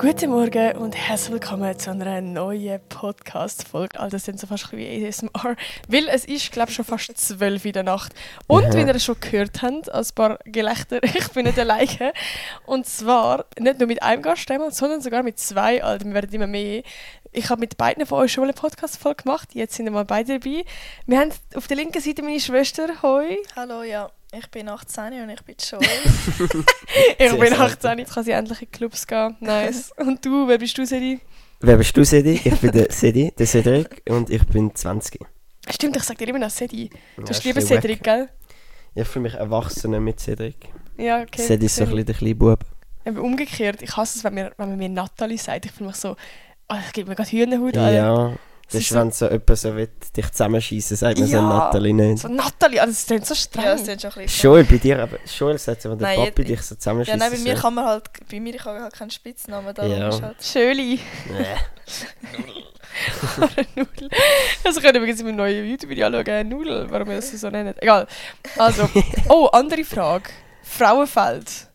Guten Morgen und herzlich willkommen zu einer neuen Podcast-Folge. Also das sind so fast wie ASMR, weil es ist, glaube ich, schon fast zwölf in der Nacht. Und Ja. wie ihr schon gehört habt, ein paar Gelächter, ich bin nicht alleine. Und zwar nicht nur mit einem Gast, einmal, sondern sogar mit zwei. Also wir werden immer mehr. Ich habe mit beiden von euch schon eine Podcast-Folge gemacht. Jetzt sind wir mal beide dabei. Wir haben auf der linken Seite meine Schwester. Hoi. Hallo, ja. Ich bin 18 und ich bin Joel. Ich bin selten. 18, jetzt kann sie endlich in Clubs gehen. Nice. Und du, wer bist du, Sedi? Wer bist du, Sedi? Ich bin der Sedi, der Cedric und ich bin 20. Stimmt, ich sag dir immer noch Sedi. Du hast lieber Cedric, gell? Ich fühle mich erwachsener mit Cedric. Ja, okay. Sedi ist so ein bisschen der kleine Bub. Aber umgekehrt, ich hasse es, wenn, mir, wenn man mir Natalie sagt. Ich fühle mich so, oh, das gibt mir gerade Hühnerhaut. Alter. Ja, Das das ist wenn so jemand so will, dich zusammenschießen sagt man so Ja. Nathalie nicht. So Natalie, also das klingt so streng. ja, es sind schon ein bisschen. Joel, bei dir aber, Joel sagt so, wenn der Nein, Papi ich- dich so Ja, zusammenschießt. nein, bei mir so. kann man halt, bei mir ich habe halt keinen Spitznamen, darum Ja. ist halt... Schöli. Nee. Nudel. Das können wir übrigens in meinem neuen YouTube-Video anschauen. Nudel, warum wir das so nennen. Egal. Also, oh, andere Frage. Frauenfeld.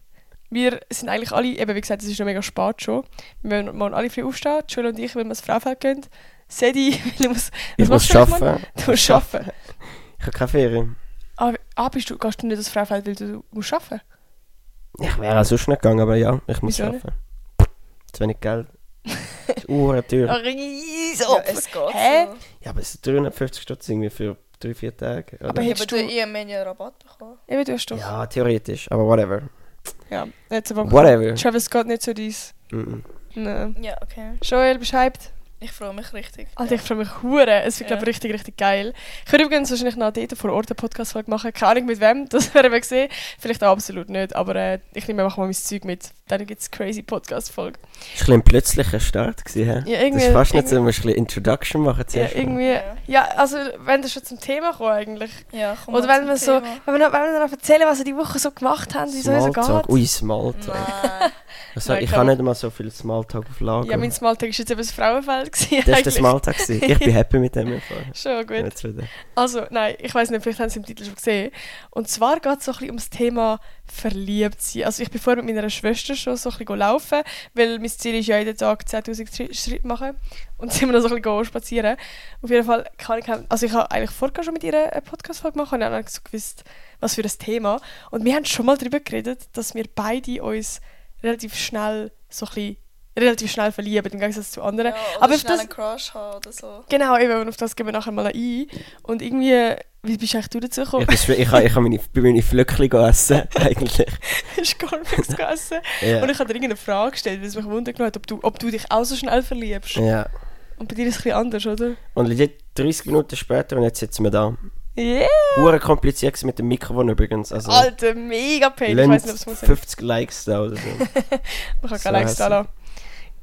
Wir sind eigentlich alle, eben wie gesagt, es ist noch mega spät schon. Wir morgen alle früh aufstehen. Jules und ich, weil wir ins Frauenfeld gehen. Sedi, weil du musst, Ich muss eigentlich morgen? arbeiten. Du musst arbeiten. Ich habe keine Ferien. Ah, ah, bist du, gehst du nicht ins Frauenfeld, weil du musst arbeiten? Ich wäre auch sonst nicht gegangen, aber ja, ich muss Wieso arbeiten. Zu wenig Geld. Das ist uhren teuer. Ach, riesen Ja, es geht Hä? so. Ja, aber es sind 350 Stutz irgendwie für drei, vier Tage. Oder? Aber hättest aber du- ihr habt ja Rabatt bekommen. Eben, du hast doch. Ja, theoretisch, aber whatever. Ja, jetzt aber. Whatever. Travis Scott nicht so dies. Mhm. Nein. Ja, okay. Joel, beschreibt. Ich freue mich richtig. Alter, ich freue mich hure. Es wird, Ja. glaube ich, richtig, richtig geil. Ich würde übrigens wahrscheinlich noch dort vor Ort eine Podcast-Folge machen. Keine Ahnung mit wem, das werden wir sehen. Vielleicht auch absolut nicht, aber äh, ich nehme einfach mal mein Zeug mit. Dann gibt es crazy Podcast-Folge. Das war ein bisschen ein plötzlicher Start. Gewesen? Ja, das irgendwie- ist fast nicht so, du musst ein bisschen Introduction machen Ja, zuerst. irgendwie. Ja. Ja, also, wenn das schon zum Thema kommt eigentlich. Ja, komm Oder wenn wir zum so, wenn wir, noch, wenn wir noch erzählen, was wir die Woche so gemacht haben, wie es uns so geht. Ui, Smalltalk. Nein. Also, Nein, ich kann habe nicht mal so viel Smalltalk auf Lager. Ja, mein Smalltalk war jetzt eben das Frauenfeld. gewesen, das war der. Smalltalk. gewesen. Ich bin happy mit dem. Fall. Schon gut. Also, nein, ich weiß nicht, vielleicht haben Sie im Titel schon gesehen. Und zwar geht es so ein bisschen ums Thema verliebt sein. Also ich bin vorher mit meiner Schwester schon so ein bisschen laufen, weil mein Ziel ist ja jeden Tag 10'000 Schritt- Schritte machen. Und sind wir noch so ein bisschen spazieren. Auf jeden Fall kann ich, also ich habe eigentlich vorher schon mit ihr eine Podcast-Folge gemacht und habe dann so gewusst, was für ein Thema. Und wir haben schon mal darüber geredet, dass wir beide uns relativ schnell so ein bisschen, relativ schnell verlieben, im Gegensatz zu anderen. Ja, oder Aber schnell das- einen Crush haben oder so. Genau, eben, auf das gehen wir nachher mal ein. Und irgendwie, wie bist eigentlich du dazu Ich, gekommen? bin, ich, habe, ich habe meine, meine Flöckchen essen, eigentlich. Hast du Cornflakes gegessen? Ja. Und ich habe dir irgendeine Frage gestellt, weil es mich wundern hat, ob du, ob du dich auch so schnell verliebst. ja. Und bei dir ist es ein bisschen anders, oder? Und legit 30 Minuten später und jetzt sitzen wir da. Yeah! Hure kompliziert mit dem Mikrofon übrigens. Also, Alter, mega pain. Ich weiß nicht, ob es muss sein. 50 Likes da oder so. Man kann So keine Likes da lassen.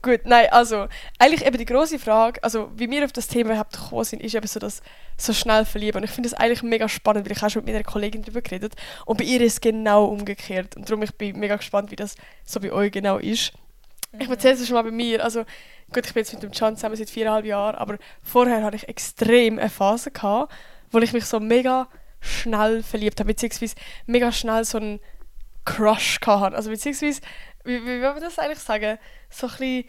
Gut, nein, also, eigentlich eben die grosse Frage, also wie wir auf das Thema überhaupt gekommen sind, ist eben so das so schnell verlieben. Und ich finde das eigentlich mega spannend, weil ich auch schon mit meiner Kollegin darüber geredet und bei ihr ist es genau umgekehrt. Und darum ich bin mega gespannt, wie das so bei euch genau ist. Ich erzähle es schon mal bei mir. Also, gut, ich bin jetzt mit dem Can zusammen seit viereinhalb Jahren, aber vorher hatte ich extrem eine Phase, gehabt, wo ich mich so mega schnell verliebt habe, beziehungsweise mega schnell so einen Crush hatte. Also, beziehungsweise, wie, wie will man das eigentlich sagen? So ein bisschen,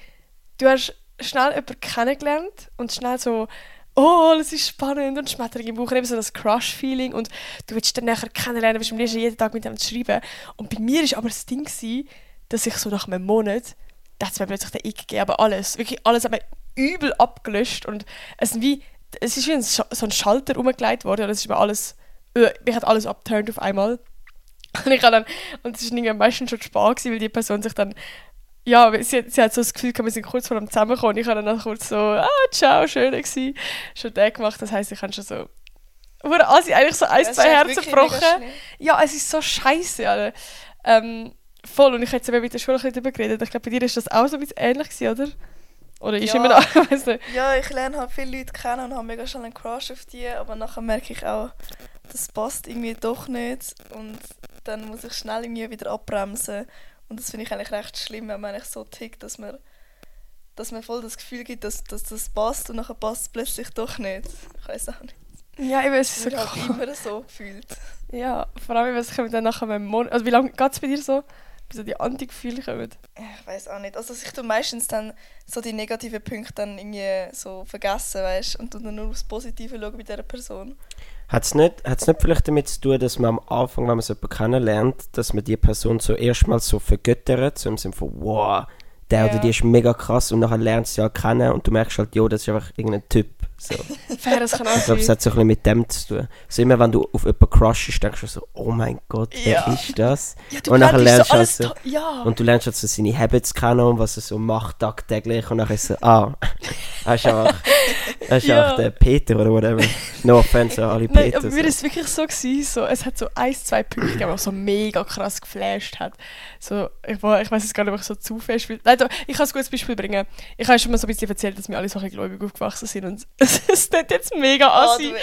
du hast schnell jemanden kennengelernt und schnell so, oh, alles ist spannend und Schmetterling im Bauch, eben so das Crush-Feeling und du willst dann nachher kennenlernen, willst am liebsten jeden Tag mit dem schreiben. Und bei mir war aber das Ding, gewesen, dass ich so nach einem Monat, da hat es mir plötzlich den Ick gegeben, aber alles, wirklich alles hat mir übel abgelöscht und es, sind wie, es ist wie ein, so ein Schalter umgelegt worden und es ist mir alles, äh, mich hat alles abturnt auf einmal. Und ich habe dann, und es war meistens schon spät, gewesen, weil die Person sich dann, ja, sie, hat- sie hat so das Gefühl, gehabt, wir sind kurz vor dem Zusammenkommen. Ich habe dann auch kurz so, ah, ciao, schön gewesen. Schon den gemacht, das heisst, ich habe schon so, wurde also eigentlich so ein, Das zwei Herzen gebrochen. Ja, es ist so scheiße, Alter. Ähm, voll, und ich habe jetzt mit der Schule ein bisschen darüber geredet. Ich glaube, bei dir ist das auch so ein bisschen ähnlich gewesen, oder? Oder ist Ja. immer noch, ich weiß nicht. Ja, ich lerne halt viele Leute kennen und habe mega schnell einen Crush auf die, aber nachher merke ich auch, das passt irgendwie doch nicht und dann muss ich schnell irgendwie wieder abbremsen und das finde ich eigentlich recht schlimm, wenn man eigentlich so tickt, dass man dass man voll das Gefühl gibt, dass, dass das passt und nachher passt es plötzlich doch nicht. Ich weiß auch nicht. Ja, eben, es ist Ich cool. immer so gefühlt. Ja, vor allem, was kommt dann nachher mit Monat. Also, wie lange geht es bei dir so? Bis so die Anti-Gefühle kommen. Ich weiß auch nicht. Also ich tue meistens dann so die negativen Punkte dann irgendwie so vergessen, weißt und dann nur aufs Positive schauen bei dieser Person. Hat es nicht, hat's nicht vielleicht damit zu tun, dass man am Anfang, wenn man so jemanden kennenlernt, dass man die Person so erstmal so vergöttert, so im Sinne von, wow, der oder Ja. die ist mega krass und nachher lernst du sie halt kennen und du merkst halt, jo, das ist einfach irgendein Typ. So. Fair, das kann auch Ich glaube, es hat so ein bisschen mit dem zu tun. So immer, wenn du auf jemanden crushst, denkst du so, oh mein Gott, wer Ja. ist das? Ja, und nachher lernst du so so- to- Ja. Und du lernst halt so seine Habits kennen und was er so macht tagtäglich und dann ist so, ah, er ist einfach, er ist Ja. der Peter oder whatever. No offense an alle Nein, Peter. aber mir war es wirklich so, gewesen, so, es hat so ein, zwei Punkte gegeben, die so mega krass geflasht hat. So, ich, war- ich weiß jetzt gar nicht, ob ich so zu fest will. Nein, ich kann ein gutes Beispiel bringen. Ich habe schon mal so ein bisschen erzählt, dass wir alle so ein bisschen gläubig aufgewachsen sind und es ist nicht jetzt mega Ah, assi. du-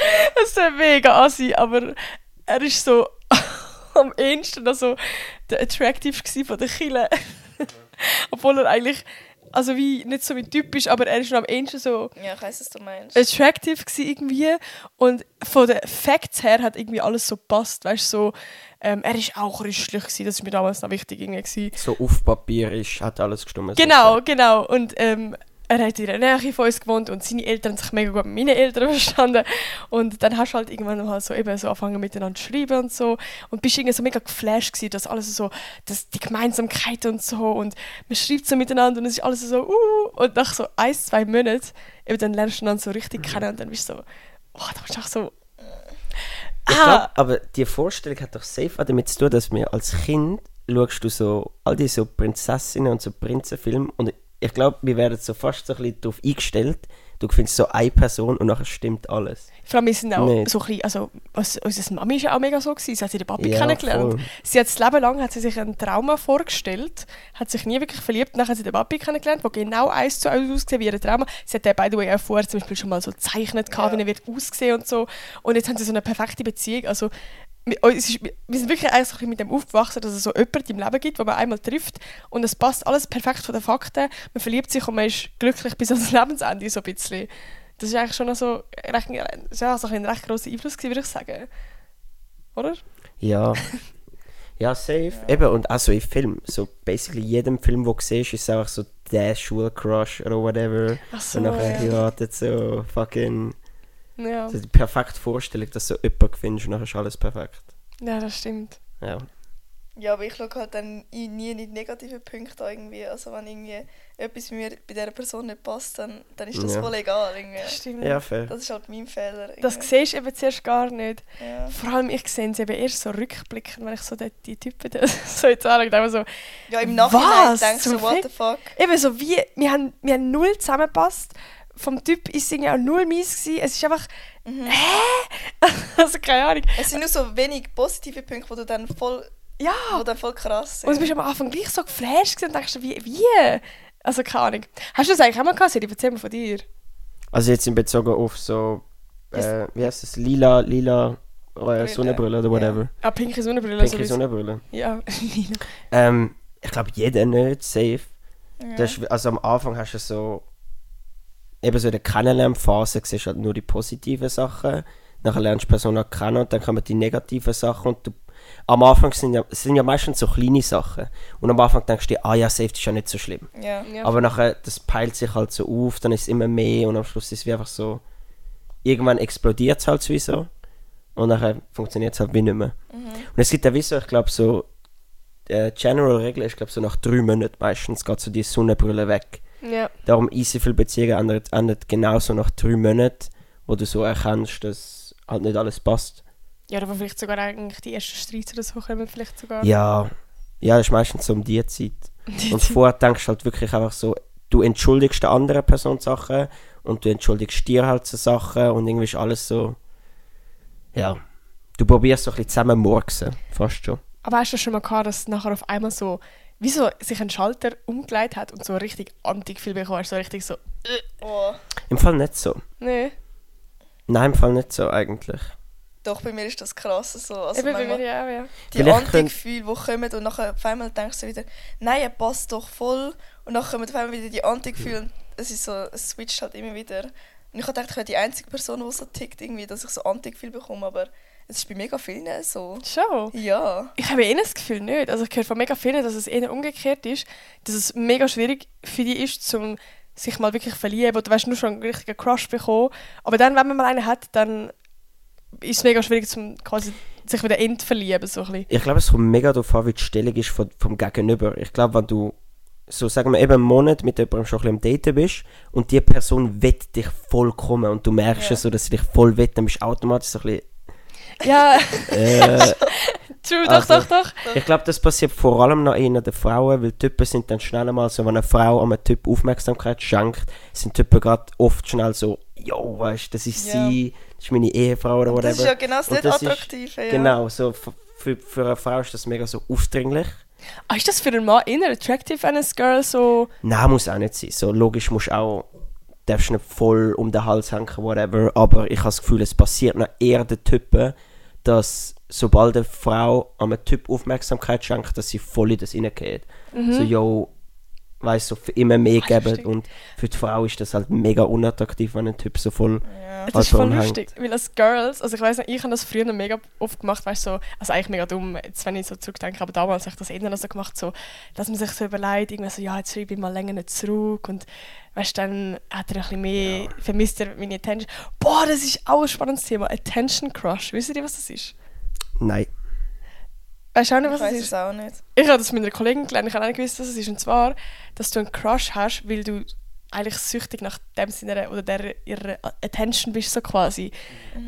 Es ist nicht mega assi, aber er ist so am ehesten noch so der Attractive gsi von der Kille. Obwohl er eigentlich, also wie nicht so mein Typ ist, aber er ist noch am ehesten so ja, ich weiss, was du meinst. attractive gsi irgendwie und von den Facts her hat irgendwie alles so passt, weißt du, so, ähm, er ist auch christlich gsi, das ist mir damals noch wichtig irgendwie gsi. so auf Papier ist, hat alles gestimmt. Genau, genau und ähm, er hat in der Nähe von uns gewohnt und seine Eltern haben sich mega gut mit meinen Eltern verstanden. Und dann hast du halt irgendwann mal so eben so angefangen miteinander zu schreiben und so. Und bist irgendwie so mega geflasht gsi, dass alles so, dass die Gemeinsamkeit und so. Und man schreibt so miteinander und es ist alles so uh, und nach so ein, zwei Monaten eben dann lernst du dann so richtig kennen und dann bist du so, oh, da bist du auch so Ah. glaube, aber die Vorstellung hat doch safe auch damit zu tun, dass mir als Kind schaust du so all die so Prinzessinnen und so Prinzenfilme und ich glaube, wir werden so fast so ein bisschen darauf eingestellt, du findest so eine Person und nachher stimmt alles. Vor allem, wir sind auch Nicht. so ein bisschen, also was, unsere Mami ja auch mega so gewesen, sie hat ihren Papi Ja, kennengelernt. voll. Sie hat das Leben lang hat sie sich ein Trauma vorgestellt, hat sich nie wirklich verliebt, dann hat sie den Papi kennengelernt, der genau eins zu eins aussieht wie ihr Trauma. Sie hat den, by the way, auch vorher zum Beispiel schon mal so gezeichnet, Ja. wie er wird aussehen und so. Und jetzt haben sie so eine perfekte Beziehung, also wir, uns ist, wir sind wirklich eigentlich mit dem aufgewachsen, dass es so jemanden im Leben gibt, wo man einmal trifft und es passt alles perfekt von den Fakten. Man verliebt sich und man ist glücklich bis ans Lebensende so ein bisschen. Das ist eigentlich schon so, recht, ja, so ein recht grosser Einfluss gewesen, würde ich sagen. Oder? Ja. Ja, safe. Eben, und auch so in Filmen. So basically jedem Film, den du siehst, ist es einfach so der Schulcrush oder whatever. Ach so, und nachher ja. heiratet so fucking. Ja. So die perfekte Vorstellung, dass du so jemanden findest und nachher ist alles perfekt. ja, das stimmt. Ja. Ja, aber ich schaue halt dann nie in die negativen Punkte an irgendwie. Also wenn irgendwie etwas mir bei dieser Person nicht passt, dann, dann ist das Ja. voll egal. Irgendwie. Das stimmt. Ja, fair. Das ist halt mein Fehler. Das irgendwie. siehst du eben zuerst gar nicht. Ja. Vor allem, ich sehe es eben erst so rückblickend, wenn ich so die, die Typen da so jetzt anschaue. und einfach so, ja, im Nachhinein Was? denkst du so, what the fuck? eben so wie, wir haben, wir haben null zusammengepasst. Vom Typ ist es irgendwie auch null mies gewesen. Es ist einfach, Mhm. also keine Ahnung. Es sind nur so wenig positive Punkte, wo du dann voll, Ja, wo dann voll krass sind. und du bist am Anfang gleich so geflasht gewesen und denkst wie, wie? Also keine Ahnung. Hast du das eigentlich auch mal gehabt, Siri? Erzähl mal von dir. Also jetzt in Bezug auf so. Äh, wie heißt das? Lila, lila äh, Sonnenbrille oder whatever. Ah, pinke Sonnenbrille. Pinke sowieso. Sonnenbrille. Ja. Ähm, ich glaube, jeder nicht safe. ja. Das ist, also am Anfang hast du so. Eben so in der Kennenlernphase siehst du halt nur die positiven Sachen. Nachher lernst du die Person auch kennen und dann kommen die negativen Sachen. Und du, am Anfang sind ja, sind ja meistens so kleine Sachen. Und am Anfang denkst du dir, ah ja, safe, das ist ja nicht so schlimm. ja. Ja. Aber nachher, das peilt sich halt so auf, dann ist es immer mehr und am Schluss ist es wie einfach so. Irgendwann explodiert es halt sowieso. Und nachher funktioniert es halt wie nicht mehr. Mhm. Und es gibt ja wie so, ich glaube, so. Äh, General Regel ist, glaube so nach drei Monaten meistens geht so die Sonnenbrille weg. Ja. Darum easy viele Beziehungen ändern, ändern genauso nach drei Monaten, wo du so erkennst, dass halt nicht alles passt. Ja, oder wo vielleicht sogar eigentlich die ersten Streits oder so kommen, vielleicht sogar. Ja, ja, das ist meistens so um die Zeit. Die Und Zeit- vorher denkst du halt wirklich einfach so, du entschuldigst der anderen Person Sachen und du entschuldigst dir halt so Sachen und irgendwie ist alles so, ja, du probierst so ein bisschen zusammen murksen, fast schon. Aber hast du schon mal gehabt, dass nachher auf einmal so, wie so sich ein Schalter umgelegt hat und so richtig Anti-Gefühl bekommen hast, so richtig so, Oh. Im Fall nicht so. nee. Nein, im Fall nicht so eigentlich. Doch, bei mir ist das krass. So. Also Eben bei mir ja auch, ja. die Anti-Gefühle, die kommen und nachher auf einmal denkst du wieder, nein, er passt doch voll. Und dann kommen auf einmal wieder die Anti-Gefühle und es ist so, es switcht halt immer wieder. Und ich habe gedacht, ich wäre die einzige Person, die so tickt, irgendwie, dass ich so Anti-Gefühle bekomme, aber Es ist bei mega vielen so. Schon. Ja. Ich habe eh das Gefühl nicht. Also ich höre von mega vielen, dass es eher umgekehrt ist, dass es mega schwierig für die ist, zum sich mal wirklich verlieben oder weißt, nur schon einen richtigen Crush bekommen. Aber dann, wenn man mal einen hat, dann ist es mega schwierig, zum quasi sich wieder entverlieben. So ein bisschen. Ich glaube, es kommt mega darauf an, wie die Stellung ist vom, vom Gegenüber. Ich glaube, wenn du so sagen wir eben einen Monat mit jemandem schon ein bisschen am Daten bist und die Person wett dich vollkommen und du merkst Ja. es so, dass sie dich voll wett, dann bist du automatisch so ein bisschen... Ja, Äh, true, doch, Also- doch, doch. ich glaube, das passiert vor allem noch eher den Frauen, weil Typen sind dann schnell mal so, wenn eine Frau einem Typ Aufmerksamkeit schenkt, sind Typen gerade oft schnell so, jo, weißt du, das ist Ja. sie, das ist meine Ehefrau oder whatever. das ist ja genau das nicht das ist- Attraktive. Ja. Genau, so für, für eine Frau ist das mega so aufdringlich. Ah, ist das für einen Mann eher attractive, wenn ein Girl so... Nein, muss auch nicht sein. So logisch musst du auch, darfst nicht voll um den Hals hängen, whatever. Aber ich habe das Gefühl, es passiert noch eher den Typen, dass sobald eine Frau einem Typ Aufmerksamkeit schenkt, dass sie voll in das reingeht. So, yo, weißt du, so für immer mehr Ah, geben. Und für die Frau ist das halt mega unattraktiv, wenn ein Typ so voll. Ja. Das ist voll lustig, weil als Girls, also ich weiß nicht, ich habe das früher noch mega oft gemacht, weißt du, so, also eigentlich mega dumm, jetzt wenn ich so zurückdenke, aber damals habe ich das eher so gemacht, so, dass man sich so überlegt, irgendwie so, ja, jetzt schreibe ich mal länger nicht zurück und weißt du, dann hat er ein bisschen mehr, vermisst er meine Attention. Boah, das ist auch ein spannendes Thema, Attention Crush, wisst ihr, was das ist? Nein. Weißt du auch nicht, Ich was das weiß ist? es auch nicht. Ich habe das mit einer Kollegin gelernt, ich habe auch nicht gewusst, was es ist. Und zwar, dass du einen Crush hast, weil du eigentlich süchtig nach dem seiner oder der ihrer Attention bist, so quasi.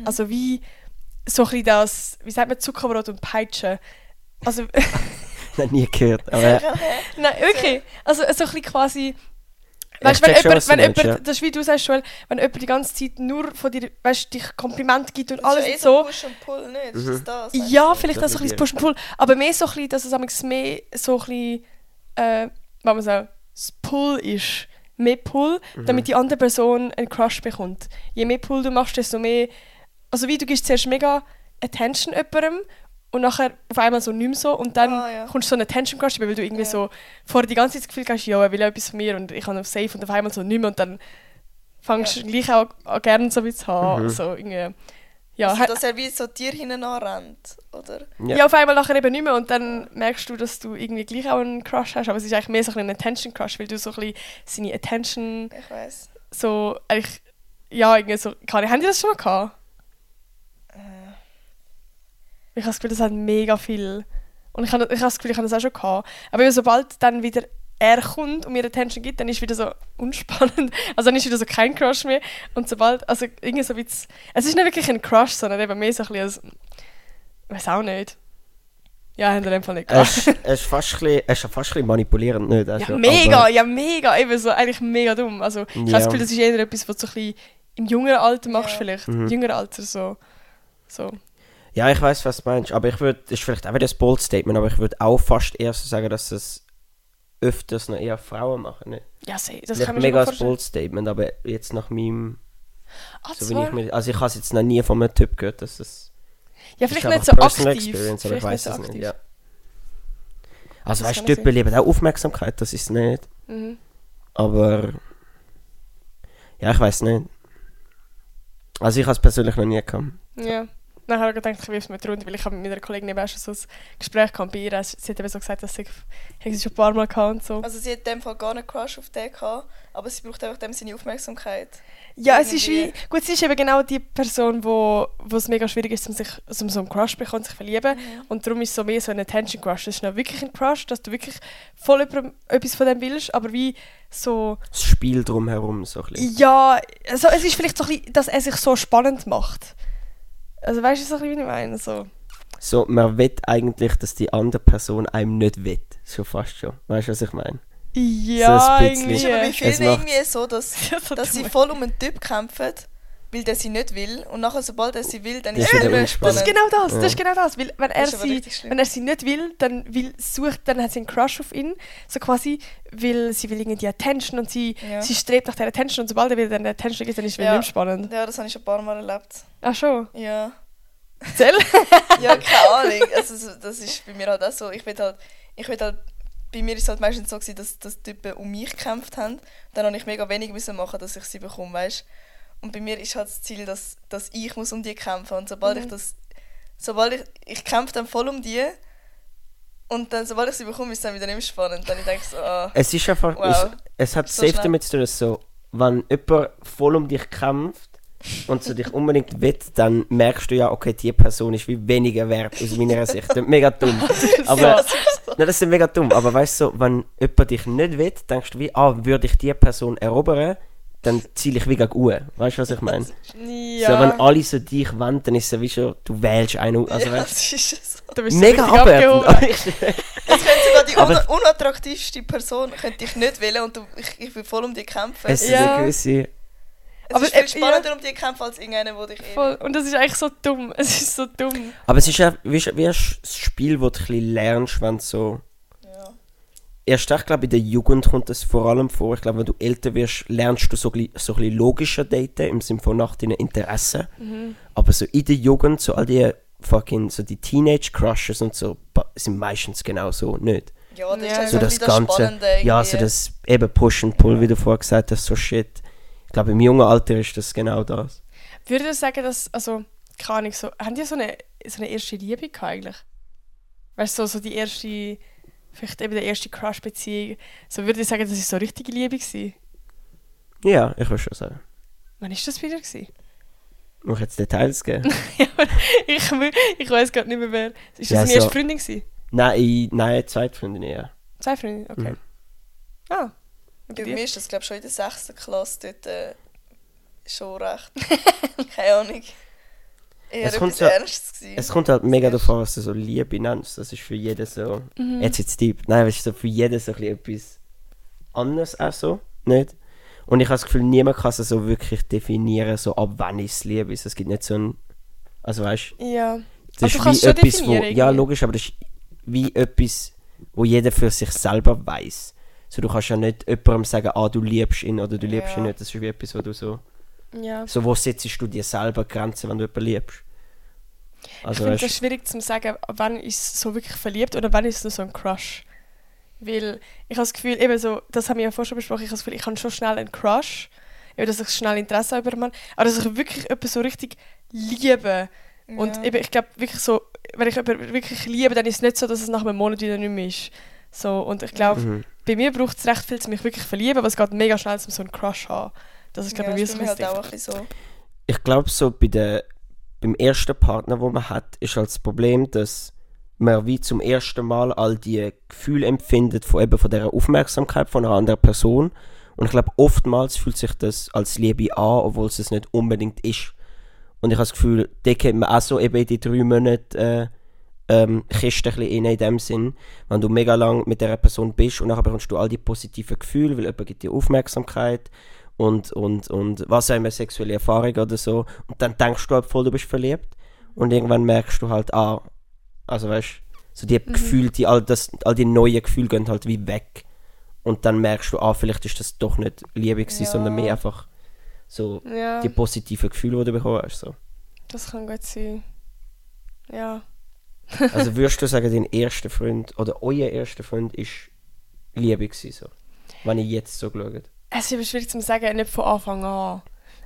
Also wie so ein bisschen das, wie sagt man, Zuckerbrot und Peitsche. Also, Noch nie gehört. Aber ja. nein, wirklich. Also so ein bisschen quasi... Weißt wenn jemand, wenn meinst, jemand ja. das ist wie du sagst, Joel, wenn jemand die ganze Zeit nur von dir, weißt, dich Kompliment gibt und Das alles ist ja eh und so, Push und Pull, nicht? Ist Mhm. das das? Ja, vielleicht auch so ein bisschen. Push and Pull. Aber mehr so ein bisschen, dass es manchmal mehr so ein bisschen, äh, wenn man sagt, das Pull ist. Mehr Pull, Mhm. damit die andere Person einen Crush bekommt. Je mehr Pull du machst, desto mehr... Also wie, du gibst zuerst mega Attention jemandem und nachher auf einmal so nicht mehr so und dann Ah, ja. kommst du so einen Attention Crush über, weil du irgendwie Ja. so vorher die ganze Zeit das Gefühl hast, ja, er will etwas von mir und ich habe auf Safe und auf einmal so nicht mehr und dann fängst du gleich auch an, gerne so wie zu haben. Mhm. So irgendwie... Ja, Also, dass er wie so dir hinten anrennt, oder? Ja. ja. auf einmal nachher eben nicht mehr und dann merkst du, dass du irgendwie gleich auch einen Crush hast, aber es ist eigentlich mehr so ein, bisschen ein Attention Crush, weil du so ein bisschen seine Attention Ich weiß. so eigentlich ja irgendwie so kann ich haben die das schon mal gehabt? Ich habe das Gefühl, das hat mega viel und ich habe ich habe das Gefühl, ich habe das auch schon gehabt, aber sobald dann wieder er kommt und mir Attention gibt, dann ist wieder so unspannend. Also dann ist wieder so kein Crush mehr. Und sobald, also irgendwie so wie es, es ist nicht wirklich ein Crush, sondern eben mehr so ein bisschen ich weiß auch nicht. Ja, haben wir in dem Fall nicht Es es ist fast ein bisschen, es ist fast ein bisschen manipulierend, nicht? Ja, Also, mega, aber- ja, mega. Eben so, eigentlich mega dumm. Also, ich habe Ja. das Gefühl, das ist eher etwas, was du so ein bisschen im jüngeren Alter machst, Ja. vielleicht. Mhm. Im jüngeren Alter so. so. Ja, ich weiß, was du meinst, aber ich würde, das ist vielleicht auch wieder ein bold Statement, aber ich würde auch fast eher so sagen, dass es öfters noch eher Frauen machen. Nicht? Ja, see, das Vielleicht kann man mega ein bold Statement, aber jetzt nach meinem, Ah, so ich mir, also ich habe es jetzt noch nie von einem Typ gehört, dass es ja, ist vielleicht nicht so personal aktiv. Experience, aber ich weiß es so nicht. Ja. Also Das weißt du, Typen lieben auch Aufmerksamkeit, das ist es nicht, Mhm. aber ja, ich weiß nicht. Also ich habe es persönlich noch nie gehabt. Ja. Dann habe ich gedacht, ich wirf es mit runter, weil ich habe mit meiner Kollegin eben auch schon so ein Gespräch gehabt bei ihr. Sie hat eben so gesagt, dass sie, sie schon ein paar Mal gehabt und so. Also sie hat in dem Fall gar einen Crush auf den gehabt, aber sie braucht einfach dem seine Aufmerksamkeit. Ja, es ist wie, gut, sie ist eben genau die Person, wo, wo es mega schwierig ist, um sich um so einen Crush zu bekommen, sich verlieben. Und darum ist es so mehr so ein Attention Crush. Das ist noch wirklich ein Crush, dass du wirklich voll über etwas von dem willst, aber wie so, Das Spiel drumherum so ein bisschen. ja, also es ist vielleicht so ein bisschen, dass er sich so spannend macht. Also weißt du so ein bisschen, wie ich meine? So. So, man will eigentlich, dass die andere Person einem nicht will. So fast schon. Weißt du, was ich meine? Ja, ein bisschen. Es ist aber bei irgendwie. vielen Es macht- irgendwie so, dass, so dass sie voll um einen Typ kämpfen, weil der sie nicht will. Und nachher, sobald er sie will, dann Das ist mehr unspannend. Das ist spannend. genau das, das Ja. ist genau das. Weil wenn er, Das sie, wenn er sie nicht will, dann will, sucht, dann hat sie einen Crush auf ihn. So quasi, weil sie will irgendwie die Attention und sie, Ja. sie strebt nach der Attention und sobald er wieder dann Attention gibt, dann ist es wieder Ja. spannend. Ja, das habe ich schon ein paar Mal erlebt. Ach schon. Ja. Erzähl. Ja, keine Ahnung. Also, so- das ist bei mir halt auch so. Ich will halt, ich will halt, bei mir ist es halt meistens so gewesen, dass, dass die Typen um mich gekämpft haben. Dann habe ich mega wenig müssen machen, dass ich sie bekomme, weißt Und bei mir ist halt das Ziel, dass, dass ich muss um die kämpfen Und sobald Mhm. ich das sobald ich, ich kämpfe dann voll um die und dann, sobald ich sie bekomme, ist es dann wieder nicht mehr spannend. Dann ich denke so, ah, Es ist einfach, Wow. es, es hat So safe schnell. damit zu tun, dass so, wenn jemand voll um dich kämpft und so dich unbedingt will, dann merkst du ja, okay, die Person ist wie weniger wert aus meiner Sicht. Das ist mega dumm. Aber, ja, das ist so. Nein, das ist mega dumm. Aber weißt du, so, wenn jemand dich nicht will, denkst du wie, ah, würde ich die Person erobern, dann ziele ich wie gegen Uhr. Weißt du, was ich meine? Ja. So, wenn alle so dich wollen, dann ist es wie schon, du wählst einen. Also, ja, das ist so. Du bist so mega abwertend. Jetzt könnte sogar die Aber- un unattraktivste Person könnte ich nicht wählen und du, ich, ich will voll um die kämpfen. es Es, ist Ja. eine gewisse. Aber, ist viel spannender um die kämpfen als irgendeiner, der dich eh Voll. Und das ist eigentlich so dumm. Es ist so dumm. Aber es ist ja wie, wie ein Spiel, wo du ein bisschen lernst, wenn du so. Erst ich glaube, in der Jugend kommt das vor allem vor. Ich glaube, wenn du älter wirst, lernst du so, ein bisschen- so ein bisschen logischer daten, im Sinne von nach deinen Interessen. Mhm. Aber so in der Jugend, so all die fucking, so die Teenage-Crushes und so, sind meistens genau so nicht. Ja, das Ja, ist So so das Ganze, Spannende. ja, so das eben Push and Pull, wie du vorher gesagt hast, so shit. Ich glaube, im jungen Alter ist das genau das. Würde ich sagen, dass, also, keine Ahnung, so, haben die so eine, so eine erste Liebe gehabt eigentlich? Weißt du, so, so die erste, vielleicht eben die erste Crush-Beziehung. So würde ich sagen, das ist so richtige Liebe gewesen. Ja, ich würde schon sagen. Wann ist das wieder gewesen? Muss ich jetzt Details geben? Ja, aber ich, ich weiß gerade nicht mehr wer. Ist das Ja, deine so- erste Freundin gewesen? nein, ich, nein, Zweitfreundin eher. Zwei Freundinnen? Okay. Mhm. Ah. Und Bei mir ist das, glaube ich, schon in der 6. Klasse dort äh, schon recht. Keine Ahnung. Eher Es kommt gewesen. Es kommt halt mega davon, was du so Liebe nennst. Das ist für jeden so. Mhm. Jetzt jetzt deep. Nein, es ist so für jeden so ein bisschen etwas anderes auch so. Nicht? Und ich habe das Gefühl, niemand kann es so wirklich definieren, so ab wann ist Liebe ist. Es gibt nicht so ein. Also weißt Ja. das du ist kannst wie etwas, wo. Ja, logisch, aber das ist wie etwas, wo jeder für sich selber weiß. So, du kannst ja nicht jemandem sagen, ah, du liebst ihn oder du liebst Ja. ihn nicht. Das ist wie etwas, wo du so. Ja. So, wo setzt du dir selber Grenzen, wenn du jemanden liebst? Ich Also, finde weißt, das schwierig zu sagen, wann ist es so wirklich verliebt oder wann ist es nur so ein Crush. Weil ich habe das Gefühl, eben so, das haben wir ja vorher schon besprochen, ich habe das Gefühl, ich habe schon schnell einen Crush. Eben, dass ich schnell Interesse habe über einen Mann. Aber dass ich wirklich jemanden so richtig liebe. Und Ja. eben, ich glaube wirklich so, wenn ich jemanden wirklich liebe, dann ist es nicht so, dass es nach einem Monat wieder nicht mehr ist. So, und ich glaube, mhm. bei mir braucht es recht viel, um mich wirklich verlieben, aber es geht mega schnell, um so einen Crush zu haben. Das ist, glaube ja, ich, bei mir so halt ein auch ein bisschen so. ich glaube so bei der beim ersten Partner, wo man hat, ist halt das Problem, dass man wie zum ersten Mal all die Gefühle empfindet von eben von der Aufmerksamkeit von einer anderen Person und ich glaube oftmals fühlt sich das als Liebe an, obwohl es es nicht unbedingt ist. Und ich habe das Gefühl, da kennt man auch so eben in die drei Monate äh, ähm, Kiste ein bisschen rein in dem Sinn, wenn du mega lang mit der Person bist und nachher bekommst du all die positiven Gefühle, weil jemand gibt dir Aufmerksamkeit und, und, und was auch immer, sexuelle Erfahrung oder so. Und dann denkst du halt voll, du bist verliebt. Und irgendwann merkst du halt, ah, also weißt so die Gefühle, die, all, das, all die neuen Gefühle gehen halt wie weg. Und dann merkst du, ah, vielleicht ist das doch nicht Liebe gewesen, Ja. sondern mehr einfach so Ja, die positiven Gefühle, die du bekommen hast. So. das kann gut sein. Ja. Also würdest du sagen, dein erster Freund oder euer erster Freund ist Liebe gewesen, so? Wenn ich jetzt so schaue. Es ist schwierig zu sagen, nicht von Anfang an.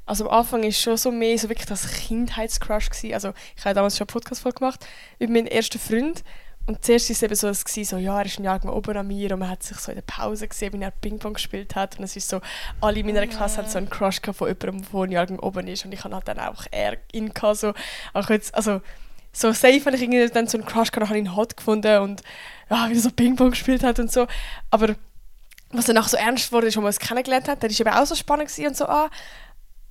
Also am Anfang war schon so mehr so wirklich das Kindheitscrush. Gewesen. Also ich habe damals schon eine Podcast-Folge gemacht mit meinem ersten Freund. Und zuerst war es eben so, dass gewesen, so, ja, er ist ein Jahr oben an mir und man hat sich so in der Pause gesehen, wie er Ping-Pong gespielt hat. Und es ist so, alle in meiner Klasse hatten so einen Crush gehabt von jemandem, der ein Jahr oben ist. Und ich hatte halt dann auch er ihn gehabt, so, auch jetzt, also so safe, wenn ich irgendwie dann so einen Crush gehabt habe, habe ich ihn hot gefunden und ja, wie er so Ping-Pong gespielt hat und so. Aber was dann auch so ernst wurde, ist, wo man es kennengelernt hat, der ist eben auch so spannend und so, ah.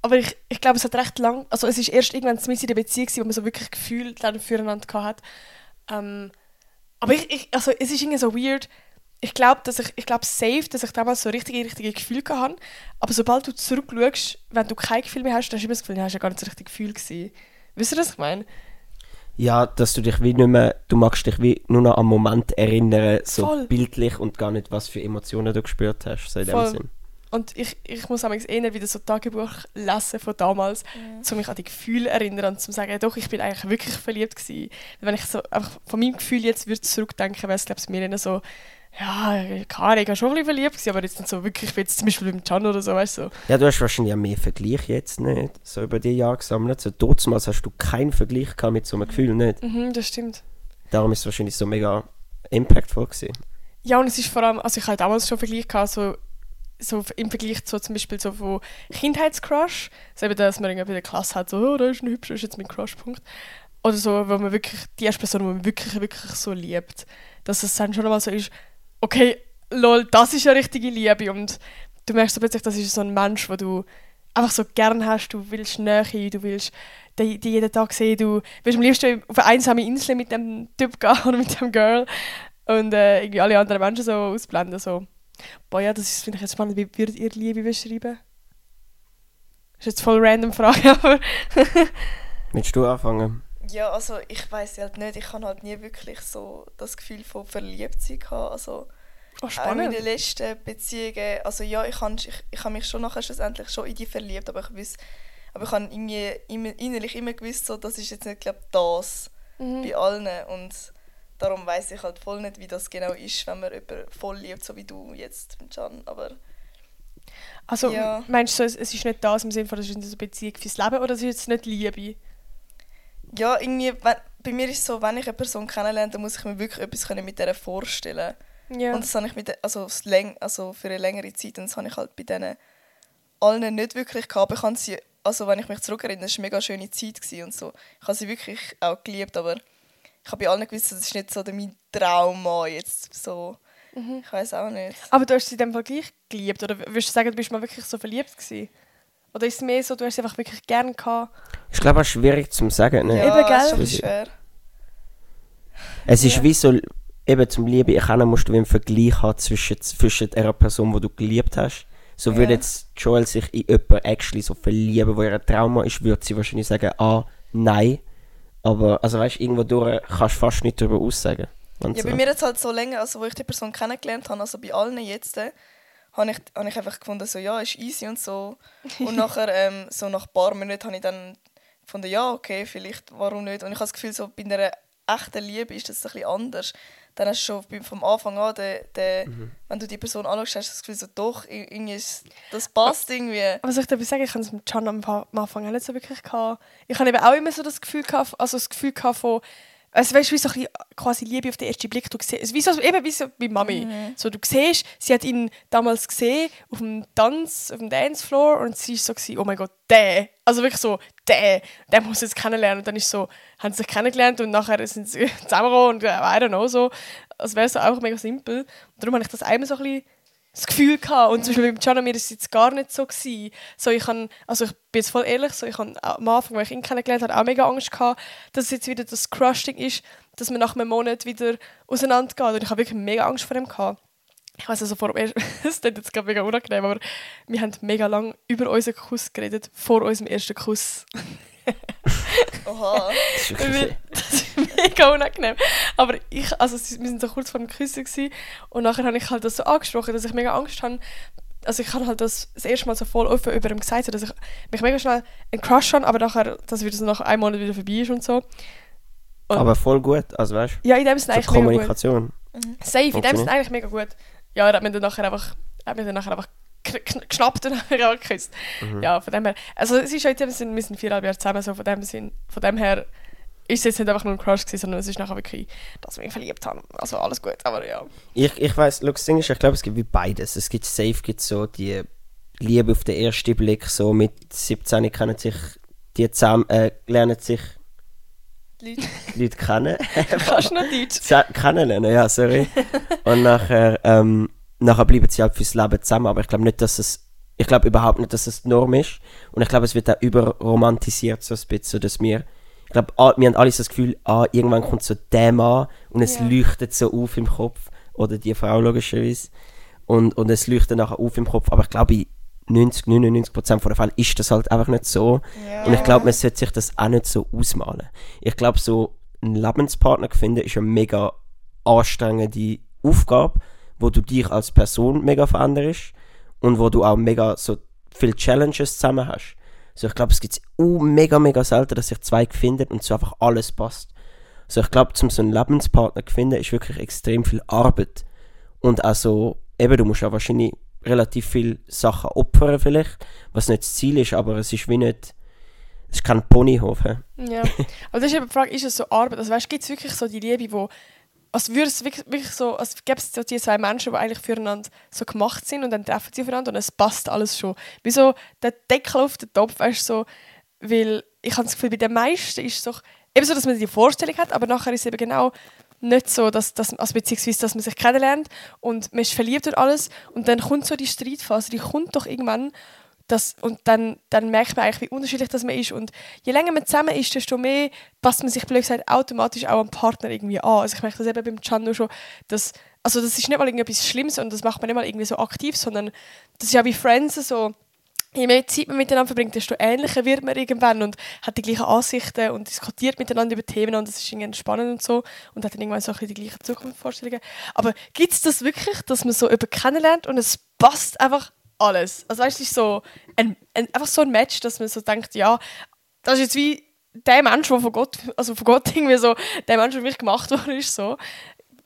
Aber ich, ich glaube, es hat recht lang, also es ist erst irgendwann mit in der Beziehung wo man so wirklich Gefühl dann füreinander hat. Ähm, aber ich, ich, also es ist irgendwie so weird, ich glaube, dass ich, ich glaube safe, dass ich damals so richtige, richtige Gefühle habe. Aber sobald du zurückschaust, wenn du kein Gefühl mehr hast, dann hast du immer das Gefühl, du hast ja gar nicht so richtig Gefühl gewesen. Wisst ihr, was ich meine? Ja, dass du dich wie nicht mehr, du magst dich wie nur noch am Moment erinnern, so Voll. bildlich und gar nicht, was für Emotionen du gespürt hast, so in Voll. dem Sinn. Und ich, ich muss manchmal eher wieder so Tagebuch lesen von damals, Mhm. um mich an die Gefühle erinnern und zu sagen, doch, ich bin eigentlich wirklich verliebt gewesen. Wenn ich so einfach von meinem Gefühl jetzt würde zurückdenken, wäre es, glaube ich, mir eher so, ja, keine ich war schon ein bisschen verliebt gewesen, aber jetzt nicht so wirklich, jetzt zum Beispiel beim Can oder so, weißt du. So. Ja, du hast wahrscheinlich auch mehr Vergleich jetzt nicht, so über die Jahre gesammelt. So, damals hast du keinen Vergleich gehabt mit so einem Gefühl nicht. Mhm, das stimmt. Darum ist es wahrscheinlich so mega impactful gewesen. Ja, und es ist vor allem, also ich hatte damals schon Vergleich gehabt, so, so im Vergleich zu zum Beispiel so von Kindheitscrush, so eben, dass man irgendwie in der Klasse hat, so, oh, da ist ein hübscher, ist jetzt mein Crush-Punkt. Oder so, wo man wirklich, die erste Person, die man wirklich, wirklich so liebt, dass es dann schon mal so ist, okay, lol, das ist eine richtige Liebe und du merkst so plötzlich, das ist so ein Mensch, wo du einfach so gern hast, du willst Nähe, du willst die, die jeden Tag sehen, du willst am liebsten auf eine einsame Insel mit dem Typ gehen oder mit dem Girl und äh, irgendwie alle anderen Menschen so ausblenden. So. Boah, ja, das finde ich jetzt spannend. Wie würdet ihr Liebe beschreiben? Das ist jetzt voll random Frage, aber... Willst du anfangen? Ja, also ich weiß halt nicht, ich habe halt nie wirklich so das Gefühl von Verliebtsein gehabt. Also Oh, auch in spannend. meinen letzten Beziehungen, also ja, ich habe ich, ich hab mich schon nachher schlussendlich schon in die verliebt, aber ich weiß, aber ich habe irgendwie immer, innerlich immer gewusst, so, das ist jetzt nicht, glaube das Mhm. bei allen und darum weiß ich halt voll nicht, wie das genau ist, wenn man jemanden voll liebt, so wie du jetzt, Can, aber Also Ja. meinst du, es, es ist nicht das im Sinne von, das ist eine Beziehung fürs Leben oder es ist jetzt nicht Liebe? Ja, irgendwie, wenn, bei mir ist es so, wenn ich eine Person kennenlerne, dann muss ich mir wirklich etwas können mit der vorstellen Ja. Und das habe ich mit, also, läng, also für eine längere Zeit, und das habe ich halt bei denen allen nicht wirklich gehabt. Aber ich sie, also wenn ich mich zurückerinnere, es war eine mega schöne Zeit und so. Ich habe sie wirklich auch geliebt, aber ich habe bei allen gewusst, das ist nicht so mein Trauma jetzt so. Mhm. Ich weiß auch nicht. Aber du hast sie in dem Fall gleich geliebt? Oder würdest du sagen, du bist mal wirklich so verliebt gewesen? Oder ist es mehr so, du hast sie einfach wirklich gern gehabt? Ich glaube, es ist schwierig zu sagen. Ne? Ja, Eben, gell? ist schwer. Es ist Ja. wie so, eben zum Liebe erkennen musst du wie einen Vergleich haben zwischen, zwischen einer Person, die du geliebt hast. So Ja. würde jetzt Joel sich in jemanden actually so verlieben, wo ihr ein Trauma ist, würde sie wahrscheinlich sagen, ah, nein. Aber, also weißt du, irgendwo durch kannst du fast nicht darüber aussagen. Ja, so. bei mir jetzt halt so länger, also wo ich die Person kennengelernt habe, also bei allen jetzt, äh, habe ich, habe ich einfach gefunden, so ja, ist easy und so. Und nachher, ähm, so nach ein paar Monaten, habe ich dann gefunden, ja, okay, vielleicht, warum nicht. Und ich habe das Gefühl, so bei einer echten Liebe ist das ein bisschen anders. Dann hast du schon vom Anfang an, der, der, Mhm. wenn du die Person anschaust, hast du das Gefühl, so doch, ir- irgendwie ist, das passt irgendwie. Aber soll ich dir etwas sagen? Ich habe es mit Can am Anfang auch nicht so wirklich gehabt. Ich habe eben auch immer so das Gefühl gehabt, also das Gefühl gehabt von, also weißt du, wie so ein bisschen quasi Liebe auf den ersten Blick. Du siehst, wie so, eben wie so bei Mami. So, du siehst, sie hat ihn damals gesehen auf dem Tanz, auf dem Dancefloor und sie ist so gewesen, oh mein Gott, der. Also wirklich so, der, der muss jetzt kennenlernen. Und dann ist so, haben sie sich kennengelernt und nachher sind sie zusammengekommen und äh, I don't know, so. Es wäre so einfach mega simpel. Und darum habe ich das einmal so ein bisschen das Gefühl gehabt. Und zum Beispiel Can und mir ist es jetzt gar nicht so gewesen. So, ich han, also ich bin jetzt voll ehrlich, so, ich habe am Anfang, als ich ihn kennengelernt habe, auch mega Angst gehabt, dass es jetzt wieder das Crushing ist, dass wir nach einem Monat wieder auseinandergehen. Und ich habe wirklich mega Angst vor ihm gehabt. Ich weiß also vor dem ersten, es klingt jetzt gerade mega unangenehm, aber wir haben mega lange über unseren Kuss geredet, vor unserem ersten Kuss. Oha. Das ist Weil- Das ist mega unangenehm. Aber ich, also wir sind so kurz vor dem Küssen gewesen, und nachher habe ich halt das so angesprochen, dass ich mega Angst habe. Also ich habe halt das, das erste Mal so voll offen über ihm gesagt, so dass ich mich mega schnell einen Crush habe, aber nachher, dass wieder so nach einem Monat wieder vorbei ist und so. Und- Aber voll gut, also weißt Ja, in dem Sinne du, eigentlich so mega gut. Kommunikation. Safe, in dem. Sinne eigentlich mega gut. Ja, er hat mir dann nachher einfach, er hat mir dann nachher einfach geschnappt und nachher auch geküsst. Mhm. Ja, von dem her. Also es ist halt in dem Sinne, wir sind viereinhalb Jahre zusammen, so von dem, Sinn, von dem her ist es jetzt nicht einfach nur ein Crush gewesen, sondern es ist nachher wirklich, dass wir ihn verliebt haben. Also alles gut, aber ja. Ich, ich look, das Ding ist, ich glaube, es gibt wie beides. Es gibt safe gibt so die Liebe auf den ersten Blick, so mit 17 kennen sich die zusammen, äh, lernen sich Leute. Leute kennen. Kannst du noch Deutsch? Kennenlernen, ja, sorry. Und nachher, ähm, nachher bleiben sie halt fürs Leben zusammen, aber ich glaube nicht, dass es, ich glaube überhaupt nicht, dass es die Norm ist. Und ich glaube, es wird auch überromantisiert, so ein bisschen, dass wir, ich glaube, wir haben alle so das Gefühl, ah, irgendwann kommt so der Mann und es Ja. leuchtet so auf im Kopf, oder die Frau logischerweise, und, und es leuchtet nachher auf im Kopf, aber ich glaube, in 90, 99 Prozent der Fälle ist das halt einfach nicht so. Ja. Und ich glaube, man sollte sich das auch nicht so ausmalen. Ich glaube, so einen Lebenspartner zu finden, ist eine mega anstrengende Aufgabe, wo du dich als Person mega veränderst. und wo du auch mega so viele Challenges zusammen hast. So, ich glaube, es gibt uh, mega, mega selten, dass sich zwei finden und so einfach alles passt. So, ich glaube, zum so einen Lebenspartner zu finden, ist wirklich extrem viel Arbeit. Und also, eben, du musst ja wahrscheinlich relativ viele Sachen opfern vielleicht, was nicht das Ziel ist, aber es ist wie nicht, es ist kein Ponyhof. Ja. Aber das ist eben die Frage, ist es so Arbeit? Also weißt, gibt es wirklich so die Liebe, wo als würde es wirklich, wirklich so, als gäbe es so die zwei Menschen, die eigentlich füreinander so gemacht sind und dann treffen sie aufeinander und es passt alles schon. Wie so der Deckel auf den Topf, weißt so, weil ich habe das Gefühl, bei den meisten ist es doch eben so, dass man die Vorstellung hat, aber nachher ist es eben genau nicht so, dass, dass, also beziehungsweise, dass man sich kennenlernt und man ist verliebt und alles und dann kommt so die Streitphase, die kommt doch irgendwann das, und dann, dann merkt man eigentlich, wie unterschiedlich das man ist und je länger man zusammen ist, desto mehr passt man sich blöd gesagt automatisch auch am Partner irgendwie an. Also ich merke das eben beim Chano schon, dass, also das ist nicht mal irgendetwas Schlimmes und das macht man nicht mal irgendwie so aktiv, sondern das ist ja wie Friends so, je mehr Zeit man miteinander verbringt, desto ähnlicher wird man irgendwann und hat die gleichen Ansichten und diskutiert miteinander über Themen und das ist irgendwie spannend und so und hat dann irgendwann so ein bisschen die gleichen Zukunftsvorstellungen. Aber gibt es das wirklich, dass man so über kennenlernt und es passt einfach alles? Also weißt du, es ist so ein, ein, einfach so ein Match, dass man so denkt, ja, das ist jetzt wie der Mensch, der von Gott, also von Gott irgendwie so, der Mensch, der für mich gemacht worden ist, so.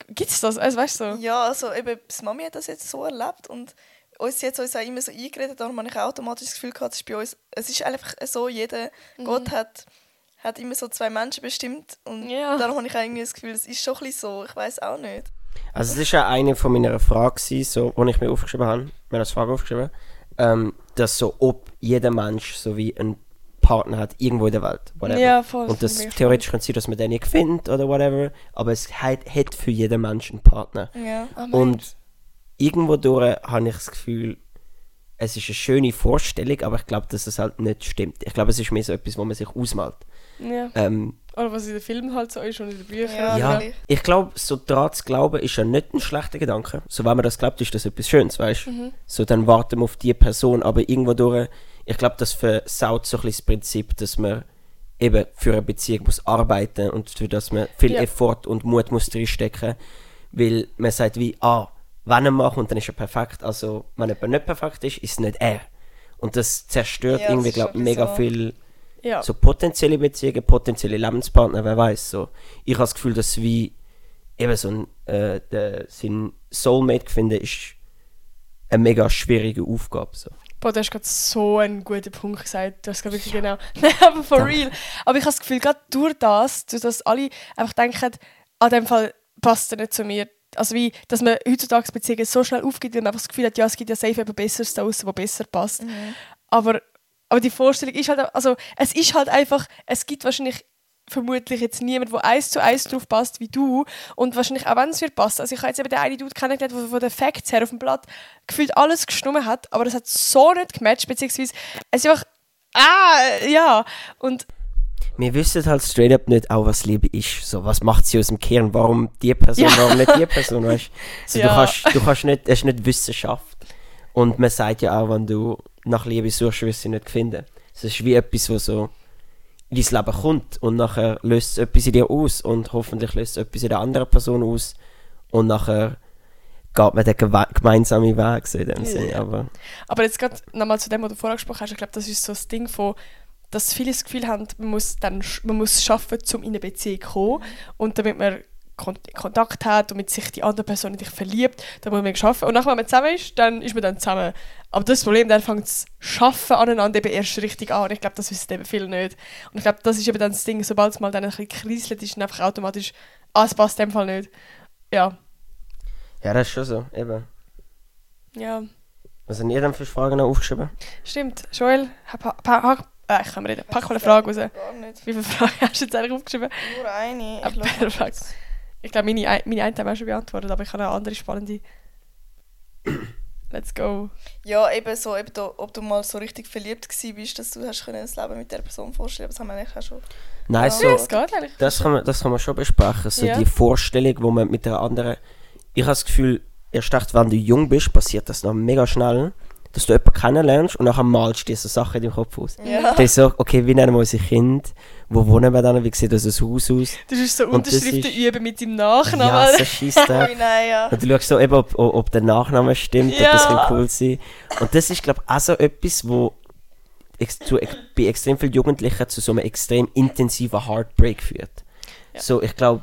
Gibt es das? Also weißt du so? Ja, also eben, die Mami hat das jetzt so erlebt und uns jetzt uns auch immer so eingeredet, darum habe ich automatisch das Gefühl gehabt, es ist bei uns, es ist einfach so, jeder, Mhm. Gott hat, hat immer so zwei Menschen bestimmt und Ja. darum habe ich auch irgendwie das Gefühl, es ist schon ein bisschen so, ich weiß auch nicht. Also, es ist ja eine von meiner Fragen, so, die ich mir aufgeschrieben habe, mir als Frage aufgeschrieben, ähm, dass so, ob jeder Mensch so wie einen Partner hat, irgendwo in der Welt. Whatever. Ja, voll. Und das theoretisch kann sein, dass man den nicht findet oder whatever, aber es hat, hat für jeden Menschen einen Partner. Ja. Oh Und irgendwo durch habe ich das Gefühl, es ist eine schöne Vorstellung, aber ich glaube, dass es halt nicht stimmt. Ich glaube, es ist mehr so etwas, wo man sich ausmalt. ja. Ähm, Oder was in den Filmen halt so ist und in den Büchern. Ja, ja, ich glaube, so daran zu glauben, ist ja nicht ein schlechter Gedanke. So, wenn man das glaubt, ist das etwas Schönes, weißt du? Mhm. So, dann warten wir auf die Person, aber irgendwo durch, ich glaube, das versaut so ein bisschen das Prinzip, dass man eben für eine Beziehung muss arbeiten und für das man viel Ja. Effort und Mut muss reinstecken, weil man sagt wie, ah, wenn er macht und dann ist er perfekt, also wenn jemand nicht perfekt ist, ist es nicht er. Und das zerstört Ja, das irgendwie, glaube ich, mega so. viel Ja. so potenzielle Beziehungen, potenzielle Lebenspartner, wer weiß so. Ich habe das Gefühl, dass wie eben so ein äh, der, sein Soulmate finden ist eine mega schwierige Aufgabe. So. Boah, du hast gerade so einen guten Punkt gesagt. Du hast gerade wirklich genau. Nein, aber for Danke. real. Aber ich habe das Gefühl, gerade durch das, durch das alle einfach denken, an dem Fall passt er nicht zu mir. Also wie, dass man heutzutage Beziehungen so schnell aufgibt, man einfach das Gefühl hat, ja, es gibt ja safe etwas Besseres da draussen, was besser passt. Aber, aber die Vorstellung ist halt, also es ist halt einfach, es gibt wahrscheinlich vermutlich jetzt niemand, der eins zu eins drauf passt wie du und wahrscheinlich auch wenn es wird passen. Also ich habe jetzt eben den einen Dude kennengelernt, der von den Facts her auf dem Blatt gefühlt alles gestimmt hat, aber das hat so nicht gematcht, beziehungsweise es ist einfach, ah, ja, und Wir wissen halt straight up nicht auch, was Liebe ist. So, was macht sie aus dem Kern? Warum die Person, Ja. warum nicht die Person, weißt so, Ja. du? kannst, du kannst nicht, es ist nicht Wissenschaft. Und man sagt ja auch, wenn du nach Liebe suchst, wirst du sie nicht finden. Es ist wie etwas, was so in dein Leben kommt und nachher löst es etwas in dir aus und hoffentlich löst es etwas in der anderen Person aus und nachher geht man den gemeinsamen Weg so in dem Sinne. Aber Aber jetzt gerade nochmal zu dem, was du vorher gesprochen hast, ich glaube, das ist so das Ding von, dass viele das Gefühl haben, man muss, dann, man muss schaffen, um in eine Beziehung zu kommen. Und damit man Kon Kontakt hat und mit sich die andere Person in dich verliebt, dann muss man schaffen. Und nachher, wenn man zusammen ist, dann ist man dann zusammen. Aber das Problem, dann fängt das Schaffen aneinander eben erst richtig an. Und ich glaube, das wissen eben viele nicht. Und ich glaube, das ist eben dann das Ding, sobald es mal dann ein bisschen kriselt, ist dann einfach automatisch, ah, es passt in dem Fall nicht. Ja. ja, das ist schon so. Eben. Ja. Was haben ihr denn für Fragen noch aufgeschrieben? Stimmt. Joel, pa pa äh, ich kann mir reden. Pack mal eine Frage raus. Gar nicht. Wie viele Fragen hast du jetzt eigentlich aufgeschrieben? Nur eine. Ah, Ich perfekt. kurz. Ich glaube, meine, ein- meine eine haben wir schon beantwortet, aber ich habe eine andere spannende. Let's go. Ja, eben so, eben da, ob du mal so richtig verliebt bist, dass du hast können das Leben mit der Person vorstellen Das haben wir eigentlich auch schon. Nein, Ja. so, Ja, es geht eigentlich. Das kann man, das kann man schon besprechen. So Ja. die Vorstellung, wo man mit der anderen. Ich habe das Gefühl, erst recht, wenn du jung bist, passiert das noch mega schnell. Dass du jemanden kennenlernst und nachher malst du dir so Sachen in deinem Kopf aus. Ja. Das ist so, okay, wie nennen wir unsere Kinder? Wo wohnen wir dann? Wie sieht unser Haus aus? Du musst so Und das Unterschriften ist- üben mit deinem Nachnamen. Ja, so Scheissdreck. nein, ja. Und du schaust so eben, ob, ob, der Nachname stimmt, ob das Ja. könnte cool sein. Und das ist, glaube ich, auch so etwas, wo ex zu, bei extrem vielen Jugendlichen zu so einem extrem intensiven Heartbreak führt. Ja. So, ich glaube,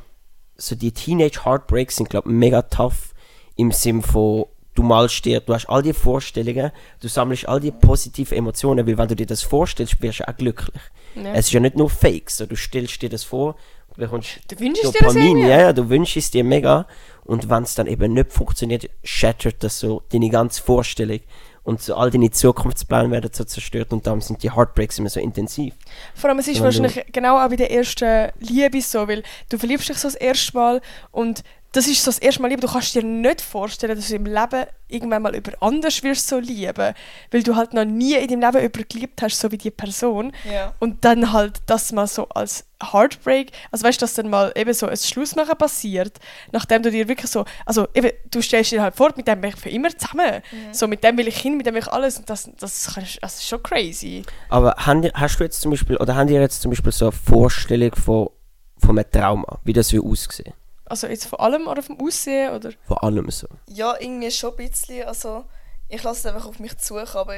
so die Teenage Heartbreaks sind, glaube ich, mega tough im Sinn von, du malst dir, du hast all die Vorstellungen, du sammelst all die positiven Emotionen, weil wenn du dir das vorstellst, wirst du auch glücklich. Ja. Es ist ja nicht nur Fake, so, du stellst dir das vor, du bekommst Du wünschst dir das Dopamin, ja, ja, du wünschst es dir mega. Und wenn es dann eben nicht funktioniert, shattert das so deine ganze Vorstellung. Und so all deine Zukunftspläne werden so zerstört und darum sind die Heartbreaks immer so intensiv. Vor allem, es ist wahrscheinlich genau auch bei der ersten Liebe so, weil du verliebst dich so das erste Mal und das ist so das erste Mal Liebe. Du kannst dir nicht vorstellen, dass du im Leben irgendwann mal über anders wirst so lieben, weil du halt noch nie in deinem Leben über geliebt hast, so wie die Person. Ja. Und dann halt das mal so als Heartbreak, also weißt du, dass dann mal eben so ein Schlussmachen passiert, nachdem du dir wirklich so, also eben, du stellst dir halt vor, mit dem bin ich für immer zusammen. So, mit dem will ich hin, mit dem will ich alles. Und das, das, kannst- das ist schon crazy. Aber haben die- hast du jetzt zum Beispiel, oder haben die jetzt zum Beispiel so eine Vorstellung von, von einem Trauma, wie das will aussehen? Also jetzt von allem oder vom Aussehen oder? Von allem so. Ja, irgendwie schon ein bisschen. Also, ich lasse es einfach auf mich zu, aber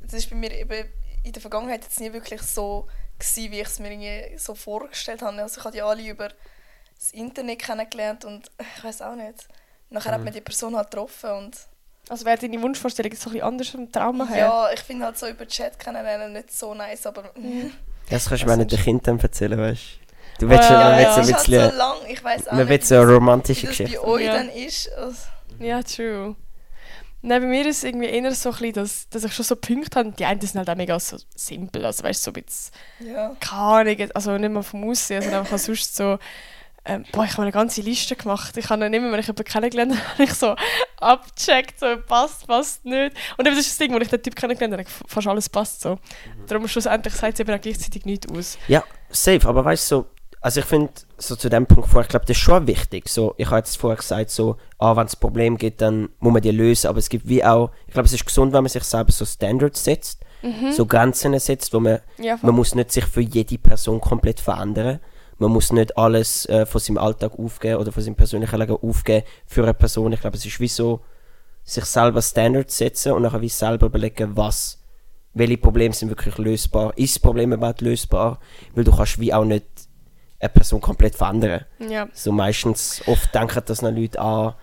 das ist bei mir eben in der Vergangenheit jetzt nie wirklich so gewesen, wie ich es mir irgendwie so vorgestellt habe. Also ich habe die alle über das Internet kennengelernt und ich weiß auch nicht. Nachher hat man die Person halt getroffen und Also wäre deine Wunschvorstellung jetzt so ein bisschen anders vom Trauma her? ja, ich finde halt so über Chat kennenlernen nicht so nice, aber Das kannst du mir nicht den Kindern erzählen, weißt du? Du willst schon ja, ja, ja. so ein halt so lang, ich weiß auch man will nicht, so eine wie romantische das bei Geschichte. euch Ja. dann ist. Also, Ja, true. Nein, bei mir ist es irgendwie eher so ein bisschen, dass, dass ich schon so Punkte habe. Die einen sind halt auch mega so simpel, also weißt du, so ein bisschen, ja. Ahnung, also nicht mal vom Aussehen, sondern einfach sonst so, ähm, boah, ich habe eine ganze Liste gemacht. Ich habe dann immer, wenn ich jemanden kennengelernt habe, habe ich so abgecheckt, so passt, passt nicht. Und eben das ist das Ding, wo ich den Typ kennengelernt habe, fast alles passt so. Darum schlussendlich sagt es eben auch gleichzeitig nichts aus. Ja, safe, aber weißt du, so, also ich finde, so zu dem Punkt vorher, ich glaube, das ist schon wichtig. So, ich habe jetzt vorher gesagt, so, ah, wenn es Problem gibt, dann muss man die lösen, aber es gibt wie auch, ich glaube, es ist gesund, wenn man sich selber so Standards setzt, so Grenzen setzt, wo man, Ja, man muss nicht sich für jede Person komplett verändern. Man muss nicht alles äh, von seinem Alltag aufgeben oder von seinem persönlichen Leben aufgeben für eine Person. Ich glaube, es ist wie so, sich selber Standards setzen und nachher wie selber überlegen, was, welche Probleme sind wirklich lösbar. Ist das Problem überhaupt lösbar? Weil du kannst wie auch nicht eine Person komplett verändern. ja. So meistens, oft denken das noch Leute an,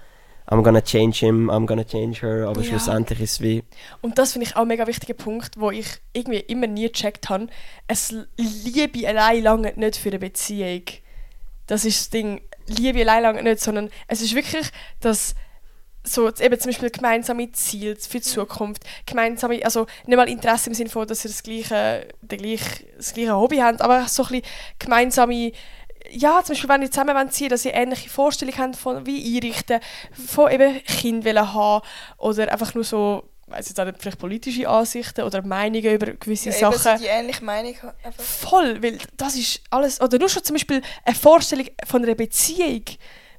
I'm gonna change him, I'm gonna change her, aber Ja. schlussendlich ist es wie, Und das finde ich auch ein mega wichtiger Punkt, wo ich irgendwie immer nie gecheckt habe. Es Liebe allein lange nicht für eine Beziehung. Das ist das Ding. Liebe allein lange nicht, sondern es ist wirklich das so eben zum Beispiel gemeinsame Ziele für die Zukunft, gemeinsame, also nicht mal Interesse im Sinne von, dass ihr das gleiche, den gleich, das gleiche Hobby habt, aber so ein bisschen gemeinsame ja, zum Beispiel, wenn ihr zusammen ziehen dass ihr ähnliche Vorstellungen habt von wie einrichten, von eben Kind wollen haben oder einfach nur so, weiß jetzt auch nicht, vielleicht politische Ansichten oder Meinungen über gewisse Ja, eben Sachen. so die ähnliche Meinung. Einfach. Voll, weil das ist alles, oder nur schon zum Beispiel eine Vorstellung von einer Beziehung,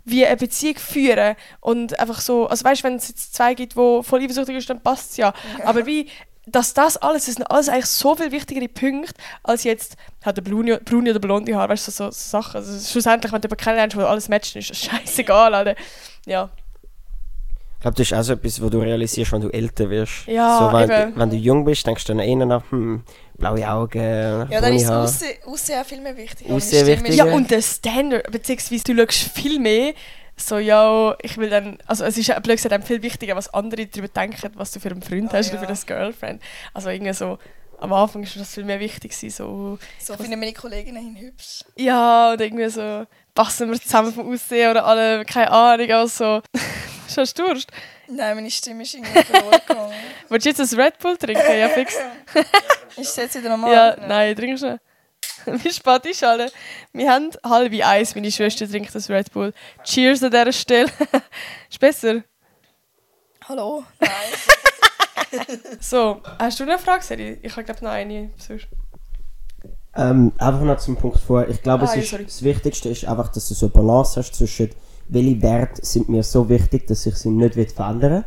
wie eine Beziehung führen und einfach so, also weißt wenn es jetzt zwei gibt, wo voll eifersüchtig ist, dann passt es ja. Ja. Aber wie, dass das alles, das sind alles eigentlich so viel wichtigere Punkte, als jetzt, hat der braune, braune oder blonde Haar, weißt du, so, so Sachen. Also schlussendlich, wenn du jemanden kennenlernst, wo alles matchen, ist das scheißegal, Alter. Ja. Ich glaube, das ist auch so etwas, wo du realisierst, wenn du älter wirst. Ja, so, wenn, eben. wenn du jung bist, denkst du dann eher nach, hm, blaue Augen, Ja, dann ist das. Aussehen, auch viel mehr wichtig. Aussehen ist- Ja, und der Standard, beziehungsweise du schaust viel mehr so, ja, ich will dann, also es ist ja blöd gesagt, viel wichtiger, was andere darüber denken, was du für einen Freund Ah, hast oder ja. für das Girlfriend. Also irgendwie so, am Anfang ist das viel mehr wichtig gewesen, so, So finden meine Kolleginnen hin hübsch. ja, und irgendwie so, passen wir zusammen vom Aussehen oder alle, keine Ahnung, also, hast du Durst? Nein, meine Stimme ist irgendwie verloren. Willst du jetzt ein Red Bull trinken? Ja, fix. Ist es jetzt wieder normal? Ja, nein, trink schnell. Wie spät ist alle? Wir haben halb eins, meine Schwester trinkt das Red Bull. Cheers an dieser Stelle. ist besser? Hallo? Nein. So, hast du noch eine Frage, Seri? Ich habe glaube noch eine. Sonst. Ähm, einfach noch zum Punkt vor. Ich glaube, Ah, es ist, sorry. das Wichtigste ist einfach, dass du so eine Balance hast zwischen welche Werte sind mir so wichtig, dass ich sie nicht will verändern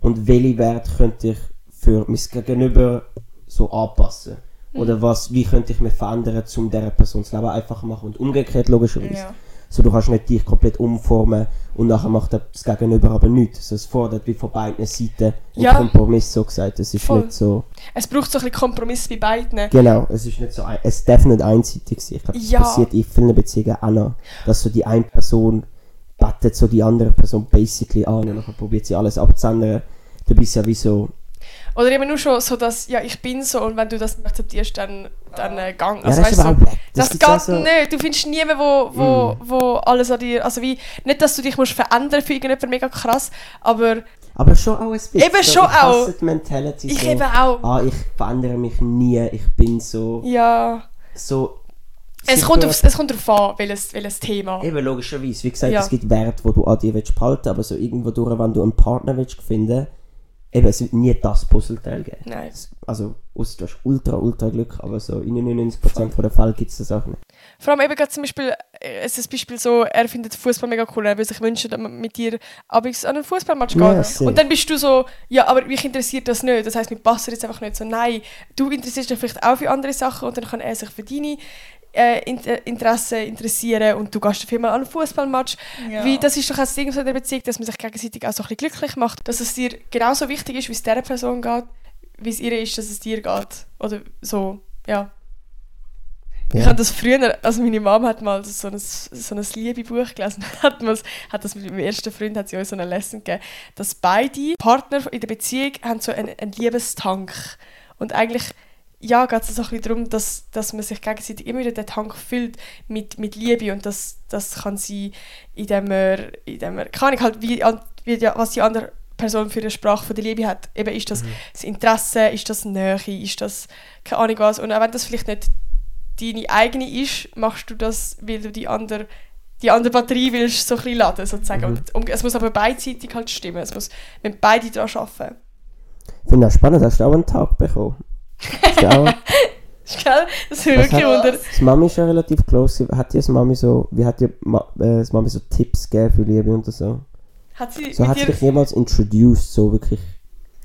und welche Werte könnte ich für mein Gegenüber so anpassen? Mhm. Oder was, wie könnte ich mich verändern, um dieser Person das Leben einfacher machen? Und umgekehrt logischerweise. Ja. So, du kannst nicht dich komplett umformen und nachher macht das Gegenüber aber nichts. Also es fordert wie von beiden Seiten einen Ja. Kompromiss, so gesagt. Es ist Voll. nicht so... Es braucht so ein bisschen Kompromiss bei beiden. Genau, es ist nicht so... Ein, es darf nicht einseitig sein. Ich glaube, das Ja. passiert in vielen Beziehungen auch noch. Dass so die eine Person bettet so die andere Person basically an und dann probiert sie alles abzuändern. Du bist ja wie so... Oder eben nur schon so, dass, ja, ich bin so und wenn du das nicht akzeptierst, dann, dann äh, gang. Ja, Also, das ist weißt weg. das, auch geht so- Mm. nicht. Du findest niemanden, wo, wo, wo alles an dir, also wie, nicht, dass du dich musst verändern für irgendjemanden mega krass, aber Aber schon auch ein bisschen. Eben so, schon ich auch. die Mentality ich so, eben auch. Ah, ich verändere mich nie. Ich bin so... Ja. so Es kommt, aufs, es kommt darauf an, welches, welches Thema. Eben, logischerweise. Wie gesagt, Ja. es gibt Werte, die du an dir willst behalten aber so irgendwo durch, wenn du einen Partner willst finden, eben, es wird nie das Puzzleteil geben. Nein. Also, ausser du hast ultra, ultra Glück, aber so in 99% der Fälle gibt es das auch nicht. Vor allem eben gerade zum Beispiel, äh, es ist Beispiel so, er findet Fußball mega cool, er würde sich wünschen, dass man mit dir abends an einen Fußballmatch geht. Sehr. und dann bist du so, ja, aber mich interessiert das nicht. Das heißt, mir passt jetzt einfach nicht so. Nein, du interessierst dich vielleicht auch für andere Sachen und dann kann er sich für deine äh, Inter Interessen interessieren und du gehst dafür mal an einen Fußballmatch. Ja. Wie, das ist doch das Ding so in der Beziehung, dass man sich gegenseitig auch so ein bisschen glücklich macht, dass es dir genauso wichtig ist, wie es dieser Person geht, wie es ihr ist, dass es dir geht. Oder so, ja. Ich Ja. habe das früher, also meine Mom hat mal so ein, so ein Liebe-Buch gelesen, hat, man, hat das mit meinem ersten Freund, hat sie uns so eine Lesson gegeben, dass beide Partner in der Beziehung haben so einen, einen Liebestank. Und eigentlich, ja, geht es so ein bisschen darum, dass, dass man sich gegenseitig immer wieder den Tank füllt mit, mit Liebe und das, das kann sein, indem man, indem man kann ich halt, wie, wie, die- was die andere Person für eine Sprache von der Liebe hat. Eben ist das das Interesse, ist das Nähe, ist das keine Ahnung was. Und auch wenn das vielleicht nicht deine eigene ist, machst du das, weil du die andere, die andere Batterie willst so ein bisschen laden, sozusagen. Und um, es muss aber beidseitig halt stimmen. Es muss, wenn beide daran arbeiten. Ich finde auch spannend, hast du auch einen Tag bekommen? Auch, Gell? Das ist wirklich unter... das Mami ist ja relativ close. Hat dir das Mami so, wie hat dir Ma, äh, das Mami so Tipps gegeben für Liebe und so? Hat sie So hat sie dich jemals introduced, so wirklich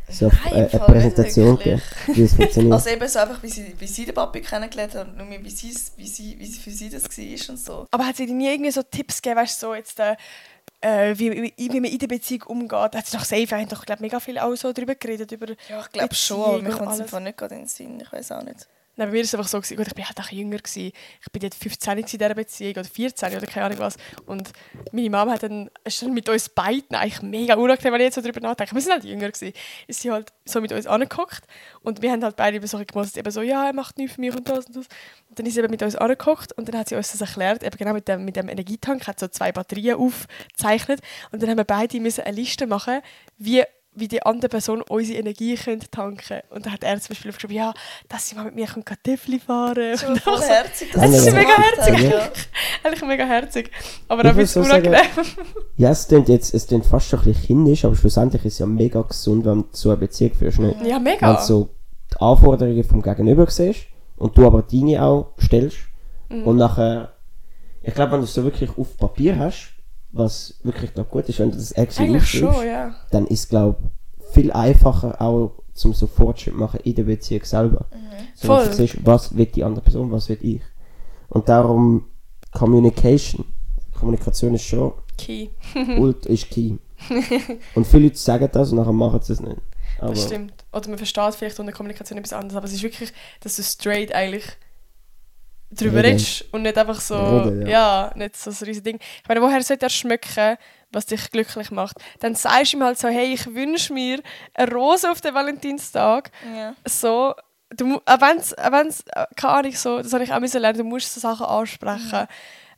so auf, Nein, äh, im eine Präsentation gegeben, wie es funktioniert? Also eben so einfach, wie sie, wie sie den Papi kennengelernt hat und nur wie, sie, wie, sie, wie sie für sie das war und so. Aber hat sie dir nie irgendwie so Tipps gegeben, weißt du, so jetzt... Äh, äh, wie, wie, man in der Beziehung umgeht. Hat sie doch safe, wir haben doch glaub, mega viel auch so darüber geredet, über Ja, ich glaube schon, aber mir kommt es einfach nicht gerade in den Sinn. Ich weiß auch nicht. Nein, bei mir war es einfach so, gewesen, gut, ich war halt auch jünger. Gewesen. Ich bin dort 15 in dieser Beziehung oder 14 oder keine Ahnung was. Und meine Mama hat dann, ist mit uns beiden eigentlich mega unangenehm, wenn ich jetzt so darüber nachdenke. Wir sind halt jünger gewesen. Ist sie halt so mit uns angeguckt und wir haben halt beide über so gemostet, eben so, ja, er macht nichts für mich und das und das. Und dann ist sie eben mit uns angeguckt und dann hat sie uns das erklärt, eben genau mit dem, mit dem Energietank, hat so zwei Batterien aufgezeichnet und dann haben wir beide müssen eine Liste machen, wie wie die andere Person unsere Energie könnte tanken Und dann hat er zum Beispiel aufgeschrieben, ja, dass sie mal mit mir Töffel fahren Schon Und voll auch so, herzig. Das ist mega herzig. Ja. Eigentlich mega herzig. Aber auch ein bisschen so sagen- unangenehm. Ja, es klingt jetzt, es klingt fast schon ein bisschen kindisch, aber schlussendlich ist es ja mega gesund, wenn du so eine Beziehung führst, nicht? Ja, Wenn mega. du so die Anforderungen vom Gegenüber siehst und du aber deine auch stellst Mhm. und nachher, ich glaube, wenn du es so wirklich auf Papier hast, was wirklich noch gut ist, wenn du das aufschreibst, schon, ja. dann ist glaube viel einfacher auch zum so Fortschritt machen in der Beziehung selber. So, Voll. du siehst, was will die andere Person, was will ich. Und darum Communication, Kommunikation ist schon Key. ult ist key. und viele Leute sagen das und nachher machen sie es nicht. Aber Das stimmt. Oder man versteht vielleicht unter Kommunikation etwas anderes, aber es ist wirklich, dass du straight eigentlich drüber Reden. redest und nicht einfach so, Reden, ja. ja. nicht so ein riesiges Ding. Ich meine, woher sollte er schmecken, was dich glücklich macht? Dann sagst du ihm halt so, hey, ich wünsche mir eine Rose auf den Valentinstag. Ja. So, du, auch wenn's, auch wenn's, äh, keine Ahnung, so, das habe ich auch müssen lernen, du musst so Sachen ansprechen.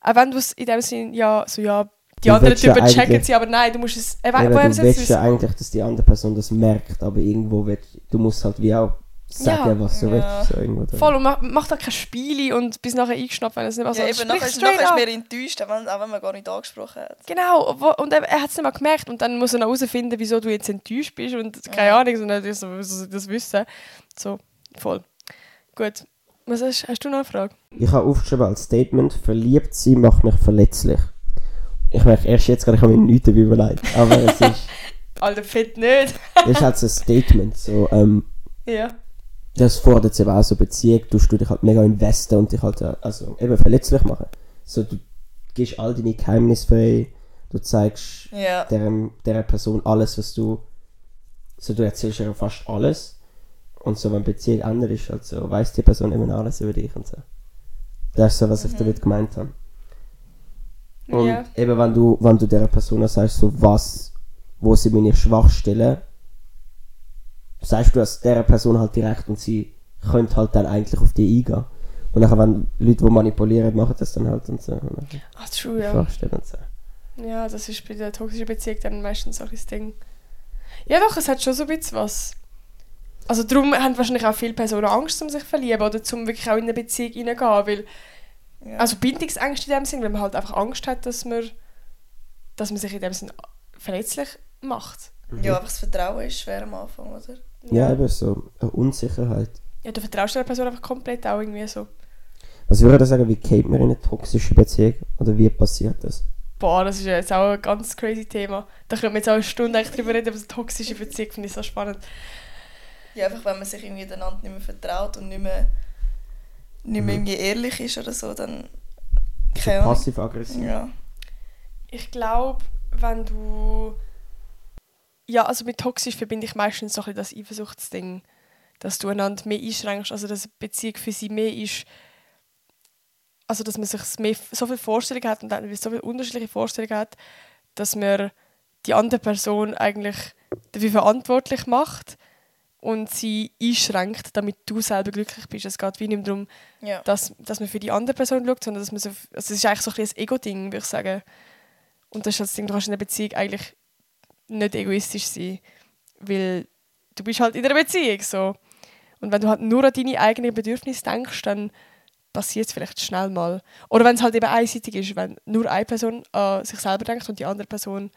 Auch wenn du es in dem Sinn, ja, so, ja, die Du anderen ja Typen checken eigentlich- sie, aber nein, du musst es, äh, woher du willst ja es eigentlich, dass die andere Person das merkt, aber irgendwo wird, du musst halt wie auch sagen, Ja. was du Ja. willst. So irgendwo drin. Voll, und mach, mach da kein Spiele und bis nachher eingeschnappt, wenn es nicht mehr so ja, ist. eben, nachher, ist- nachher ist mir enttäuscht, auch wenn, auch wenn man gar nicht angesprochen hat. Genau, wo, und er, er hat es nicht mal gemerkt und dann muss er noch herausfinden, wieso du jetzt enttäuscht bist und keine Ahnung, sondern das, das, das wissen. So, voll. Gut. Was hast, hast du noch eine Frage? Ich habe aufgeschrieben als Statement, verliebt sein macht mich verletzlich. Ich merke erst jetzt gerade, ich habe mir nichts dabei überlegt. Aber es ist, Alter, fett nicht. das ist halt so ein Statement. So, ähm, Ja. Das fordert eben auch so Beziehung, du dich halt mega investen und dich halt äh, also eben verletzlich machen. So, du gibst all deine Geheimnisse frei, du zeigst Ja. der, der Person alles, was du. So, du erzählst ihr fast alles. Und so, wenn Beziehung ändert ist, halt so, weiss die Person immer alles über dich und so. Das ist so, was ich damit gemeint habe. Und Ja. eben, wenn du, wenn du der Person sagst, so was, wo sie meine Schwachstellen, sagst du das der Person halt direkt und sie könnte halt dann eigentlich auf die eingehen. Und dann, wenn Leute, die manipulieren, machen das dann halt und so. Ah, true, ja. Und so. Ja, das ist bei der toxischen Beziehung dann meistens so ein Ding. Ja doch, es hat schon so ein bisschen was. Also darum haben wahrscheinlich auch viele Personen Angst, um sich zu verlieben oder um wirklich auch in eine Beziehung hineingehen, weil ja. also Bindungsängste in dem Sinn, weil man halt einfach Angst hat, dass man, dass man sich in dem Sinn verletzlich macht. ja, einfach das Vertrauen ist schwer am Anfang, oder? Ja, eben so eine Unsicherheit. Ja, du vertraust der Person einfach komplett auch irgendwie so. Was würde ich sagen, wie geht man in eine toxische Beziehung? Oder wie passiert das? Boah, das ist ja jetzt auch ein ganz crazy Thema. Da können wir jetzt auch eine Stunde eigentlich drüber reden, aber so toxische Beziehung finde ich so spannend. Ja, einfach wenn man sich irgendwie einander nicht mehr vertraut und nicht mehr, nicht mehr irgendwie ehrlich ist oder so, dann... So Keine Ahnung. passiv-aggressiv. Ja. Ich glaube, wenn du. Ja, also mit toxisch verbinde ich meistens so ein bisschen das Eifersuchtsding. Dass du einander mehr einschränkst, also dass eine Beziehung für sie mehr ist. Also dass man sich mehr, so viele Vorstellungen hat und dann so viele unterschiedliche Vorstellungen hat, dass man die andere Person eigentlich dafür verantwortlich macht und sie einschränkt, damit du selber glücklich bist. Es geht wie nicht darum, Ja. dass, dass man für die andere Person schaut, sondern dass man so, also es ist eigentlich so ein, ein Ego-Ding, würde ich sagen. Und das ist halt das Ding, du kannst in einer Beziehung eigentlich nicht egoistisch sein, weil du bist halt in einer Beziehung so. Und wenn du halt nur an deine eigenen Bedürfnisse denkst, dann passiert es vielleicht schnell mal. Oder wenn es halt eben einseitig ist, wenn nur eine Person an sich selber denkt und die andere Person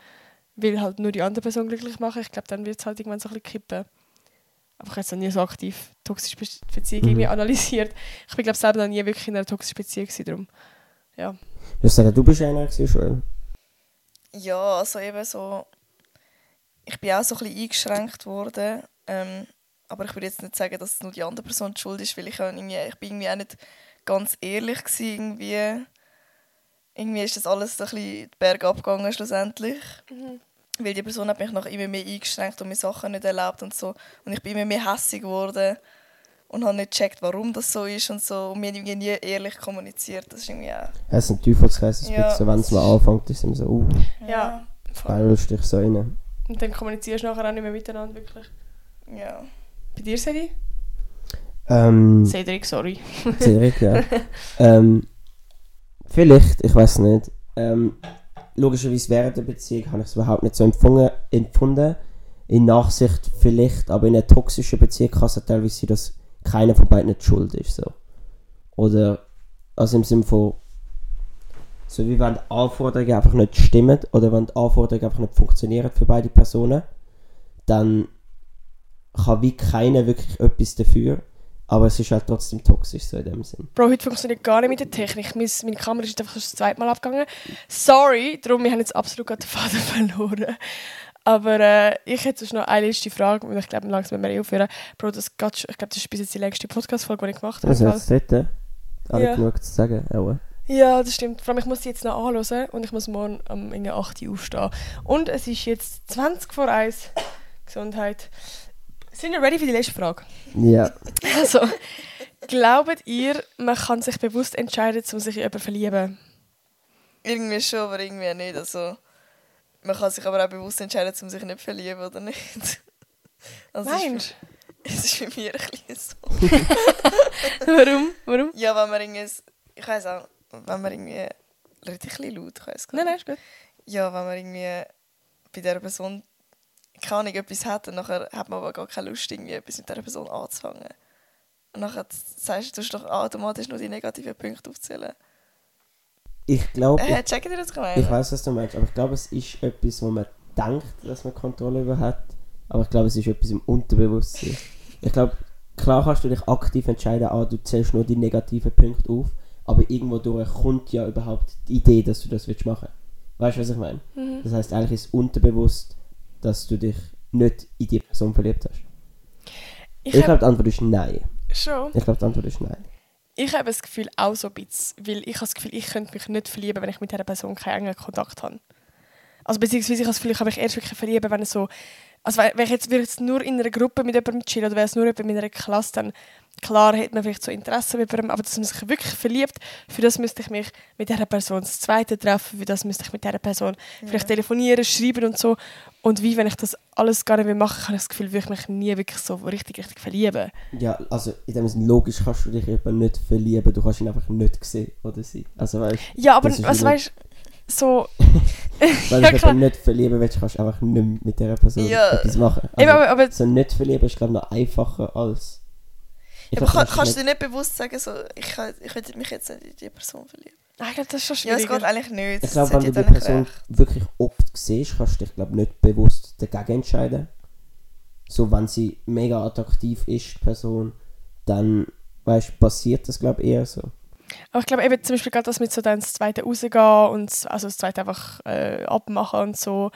will halt nur die andere Person glücklich machen, ich glaube, dann wird es halt irgendwann so ein bisschen kippen. Aber ich habe jetzt noch nie so aktiv toxische Be Beziehung Mhm. irgendwie analysiert. Ich bin glaube selber noch nie wirklich in einer toxischen Beziehung gewesen, darum. Ja. Ich würde sagen, du bist einer gewesen, Joel. Ja, also eben so. Ich bin auch so ein bisschen eingeschränkt worden. Ähm, aber ich würde jetzt nicht sagen, dass es nur die andere Person die schuld ist, weil ich, irgendwie, ich bin irgendwie auch nicht ganz ehrlich war. Irgendwie. irgendwie ist das alles so ein bisschen bergab gegangen schlussendlich. Weil die Person hat mich noch immer mehr eingeschränkt und mir Sachen nicht erlaubt und so. Und ich bin immer mehr hässig geworden und habe nicht gecheckt, warum das so ist und so. Und mir irgendwie nie ehrlich kommuniziert. Das ist irgendwie auch... Es ist ein Teufelskreis, Ja. so, wenn es mal anfängt, ist es immer so, uh, Ja. Spiralst dich so rein. Und dann kommunizierst du nachher auch nicht mehr miteinander, wirklich. Ja. Bei dir, Sedi? Ähm, Cedric, sorry. Cedric, ja. ähm, vielleicht, ich weiß nicht. Ähm, logischerweise während der Beziehung habe ich es überhaupt nicht so empfunden, empfunden. In Nachsicht vielleicht, aber in einer toxischen Beziehung kann es ja teilweise sein, dass keiner von beiden nicht schuld ist. So. Oder, also im Sinne von, so wie wenn die Anforderungen einfach nicht stimmen oder wenn die Anforderungen einfach nicht funktionieren für beide Personen, dann kann wie keiner wirklich etwas dafür. Aber es ist halt trotzdem toxisch so in dem Sinn. Bro, heute funktioniert gar nicht mit der Technik. Mein, meine Kamera ist einfach das zweite Mal abgegangen. Sorry, darum, wir haben jetzt absolut gerade den Faden verloren. Aber äh, ich hätte sonst noch eine letzte Frage und ich glaube, langsam müssen wir eh aufhören. Bro, das geht schon, ich glaube, das ist bis jetzt die längste Podcast-Folge, die ich gemacht habe. Also jetzt dritte. Alle Ja. genug zu sagen. Auch. Ja, das stimmt. Vor allem, ich muss sie jetzt noch anhören und ich muss morgen um irgendwie 8 Uhr aufstehen. Und es ist jetzt 20 vor 1. Gesundheit. Sind ihr ready für die letzte Frage? Ja. Also, glaubt ihr, man kann sich bewusst entscheiden, um sich in jemanden zu verlieben? Irgendwie schon, aber irgendwie nicht. Also, man kann sich aber auch bewusst entscheiden, um sich nicht zu verlieben oder nicht. Also, es ist Nein. für- Es ist bei mir ein bisschen so. Warum? Warum? Ja, wenn man irgendwie... Ich weiß auch, wenn man irgendwie... Rede ich ein laut? Ich weiss gar Nein, nicht. nein, ist gut. Ja, wenn man irgendwie bei dieser Person keine Ahnung, etwas hat und nachher hat man aber gar keine Lust, irgendwie etwas mit dieser Person anzufangen. Und nachher sagst du, du doch automatisch nur die negativen Punkte aufzählen. Ich glaube, Äh, ich, ihr das gemeint? ich weiß, was du meinst, aber ich glaube, es ist etwas, wo man denkt, dass man Kontrolle über hat. Aber ich glaube, es ist etwas im Unterbewusstsein. Ich glaube, klar kannst du dich aktiv entscheiden, ah, du zählst nur die negativen Punkte auf, aber irgendwo durch kommt ja überhaupt die Idee, dass du das willst machen. Weißt du, was ich meine? Mhm. Das heißt, eigentlich ist unterbewusst, dass du dich nicht in die Person verliebt hast. Ich, Ich glaube, die Antwort ist nein. schon. Ich glaube, die Antwort ist nein. Ich habe das Gefühl auch so ein bisschen, weil ich habe das Gefühl, ich könnte mich nicht verlieben, wenn ich mit dieser Person keinen engen Kontakt habe. Also beziehungsweise ich habe das Gefühl, ich kann mich erst wirklich verlieben, wenn es so... Also wenn wenn ich jetzt, jetzt nur in einer Gruppe mit jemandem chillen oder wäre es nur jemand in einer Klasse, dann klar hat man vielleicht so Interesse mit jemandem, aber dass man sich wirklich verliebt, für das müsste ich mich mit dieser Person das Zweite treffen, für das müsste ich mit dieser Person vielleicht telefonieren, schreiben und so. Und wie, wenn ich das alles gar nicht mehr mache, habe ich das Gefühl, würde ich mich nie wirklich so richtig, richtig verlieben. Ja, also in dem Sinne, logisch kannst du dich eben nicht verlieben, du kannst ihn einfach nicht sehen oder sie. Also weißt Ja, aber ist also, weißt so... wenn Ja, du dich klar. eben nicht verlieben willst, kannst du einfach nicht mit dieser Person Ja. etwas machen. Also, aber, aber so nicht verlieben ist glaube ich noch einfacher als... Ich aber kann, kannst du nicht- dir nicht bewusst sagen, so, ich, kann- ich will mich jetzt nicht in die Person verlieben? Ah, ich glaube, das ist schon Ja, es schwierig. geht eigentlich nicht. Ich glaube, wenn du ja die Person recht. wirklich oft siehst, kannst du dich glaube nicht bewusst dagegen entscheiden. So, wenn sie mega attraktiv ist, die Person, dann weißt, passiert das glaube ich eher so. Aber ich glaube eben zum Beispiel gerade das mit so dann das zweite rausgehen und also das zweite einfach äh, abmachen und so,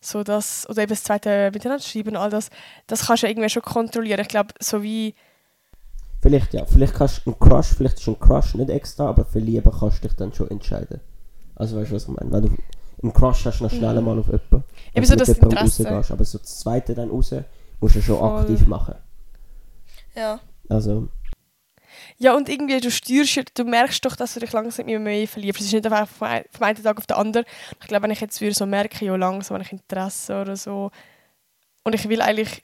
so das, oder eben das zweite miteinander schreiben und all das, das kannst du ja irgendwie schon kontrollieren. Ich glaube, so wie, Vielleicht ja, vielleicht kannst du einen Crush, vielleicht ist ein Crush nicht extra, aber verlieben kannst du dich dann schon entscheiden. Also weißt du, was ich meine? Wenn du einen Crush hast, dann schnell mal auf jemanden. Eben wenn so das Interesse. rausgehst. Aber so das zweite dann raus, musst du schon Voll. aktiv machen. Ja. Also, ja und irgendwie du steuerst, ja- du merkst doch, dass du dich langsam immer mehr verliebst. Es ist nicht einfach vom, ein- vom einen Tag auf den anderen. Ich glaube, wenn ich jetzt würde so merke, ja langsam habe ich Interesse oder so und ich will eigentlich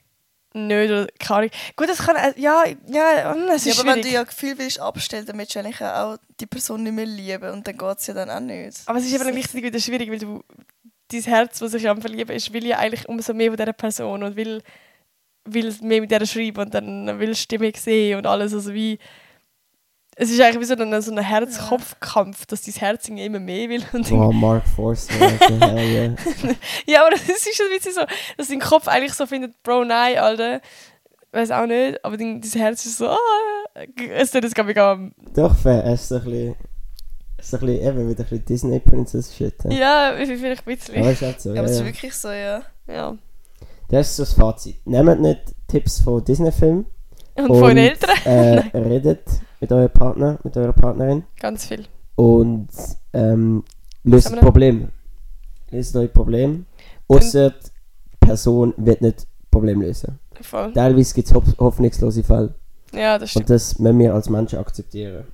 nicht oder keine Ahnung. Gut, das kann, äh, ja, ja, mm, es ja ist aber wenn schwierig. du ja Gefühl willst abstellen, dann willst du eigentlich auch die Person nicht mehr lieben und dann geht es ja dann auch nicht. Aber es ist eben richtig wieder schwierig, weil du dein Herz, das sich am Verlieben ist, will ja eigentlich umso mehr von dieser Person und will, will mehr mit der schreiben und dann willst du die mehr sehen und alles. Also wie, es ist eigentlich wie so ein, so ein Herz-Kopf-Kampf, dass dein Herz immer mehr will. Und wow, Mark Forster, yeah. ja, aber es ist schon ein bisschen so, dass dein Kopf eigentlich so findet, Bro, nein, Alter. Weiß auch nicht, aber dein, dein Herz ist so, ah, es tut jetzt glaube ich am Doch, fair, es ist so ein bisschen, es ist so ein bisschen eben ein bisschen Disney-Princess-Shit. Ja. Vielleicht ein bisschen. Aber ist halt so, Ja, ja, aber es ist ja. wirklich so, ja. Ja. Das ist so das Fazit. Nehmt nicht Tipps von Disney-Filmen Und von den Eltern äh, redet mit eurem Partner, mit eurer Partnerin ganz viel. und ähm, löst das Problem. Löst euer Problem. Ausser die Person wird nicht das Problem lösen. Voll. Teilweise gibt es ho hoffnungslose Fälle. Ja, das stimmt. Und das müssen wir als Menschen akzeptieren.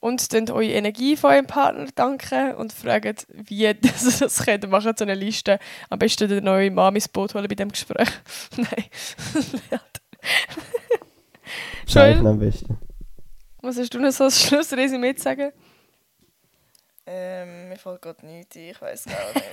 Und dann eure Energie von eurem Partner danken und fragen, wie ihr das, das könnt. Macht so eine Liste. Am besten den neuen Mann ins Boot holen bei dem Gespräch. Nein. Joel, am besten. Was hast du noch so als Schlussresümee zu sagen? Ähm, mir fällt gerade nichts ein, ich weiß gar nicht.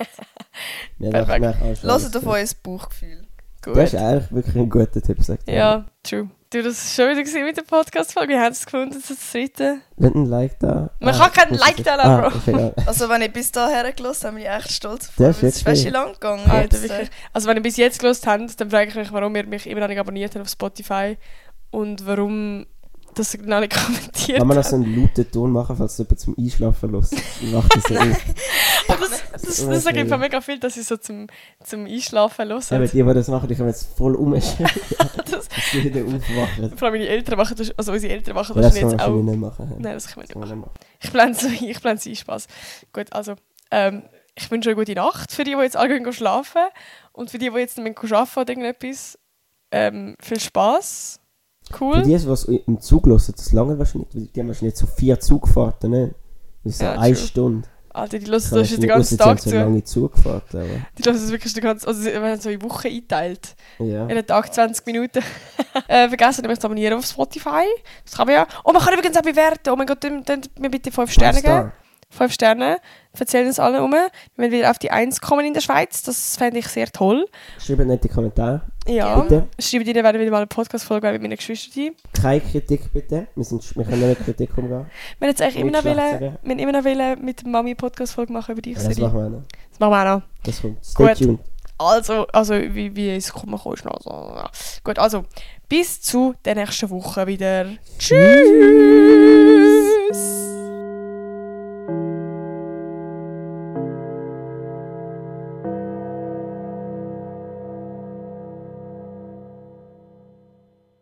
Ja, Perfekt. alles auf euer Bauchgefühl. Gut. Das ist eigentlich wirklich ein guter Tipp, sagt er. Ja, true. Du, das war schon wieder mit der Podcast-Folge. Wie haben Sie es gefunden, das dritte? Wenn ein Like da. Man kann keinen Like da lassen, ah, Bro. ist egal. Also wenn ich bis dahin gelassen habe, bin ich echt stolz auf Das ist weil es ist fast lang gegangen. Alter, jetzt. wirklich. Also wenn ihr bis jetzt gelost habt, dann frage ich mich, warum ihr mich immer noch nicht abonniert habt auf Spotify und warum das noch nicht kommentiert Wenn wir noch so einen lauten Ton machen, falls jemand zum Einschlafen dann macht das auf. Aber das, das, das, das sage ich mega viel, dass ich so zum, zum Einschlafen höre. Eben, die, die das machen, die können jetzt voll umschreiben, Das- sie wieder aufwachen. Vor allem meine Eltern machen das, also unsere Eltern machen Ja, das das kann jetzt man auch. nicht machen. Nein, das können wir Das nicht kann man machen. nicht machen. Ich blende es ein, ich blende ein, Spaß. Gut, also, ähm, ich wünsche euch eine gute Nacht für die, die jetzt alle gehen schlafen und für die, die jetzt nicht mehr arbeiten oder irgendetwas. Ähm, viel Spaß. Für Cool. die, die es im Zug hören, das lange wahrscheinlich nicht. weil Die haben wahrscheinlich so vier Zugfahrten, ne? Das ist Ja, eine true. Stunde. Alter, die hören das ist den ganzen Tag haben zu. so lange Zugfahrten, aber... Die hören das wirklich den ganzen, also sie werden so in Wochen eingeteilt. Ja. Jeden Tag 20 Minuten. äh, vergessen nicht, mich zu abonnieren auf Spotify. Das kann man ja. Oh, man kann übrigens auch bewerten. Oh mein Gott, dann dann mir bitte 5 Sterne geben. 5 Sterne. Erzählen uns alle um. Wir wollen wieder auf die 1 kommen in der Schweiz. Das fände ich sehr toll. Schreibt nette Kommentare. Ja. Bitte. Schreibt ihnen, werden wieder mal eine Podcast-Folge mit meinen Geschwistern. Keine Kritik, bitte. Wir, sind, wir können nicht mit Kritik umgehen. Wir jetzt eigentlich immer noch, Nicht wollen, wir haben immer noch wollen mit Mami eine Podcast-Folge machen über dich, Ja, das machen wir noch. Das machen wir auch noch. Das kommt. Stay Gut. tuned. Also, also wie, wie es kommen kann, ist noch so. ja. Gut, also, bis zu der nächsten Woche wieder. Tschüss!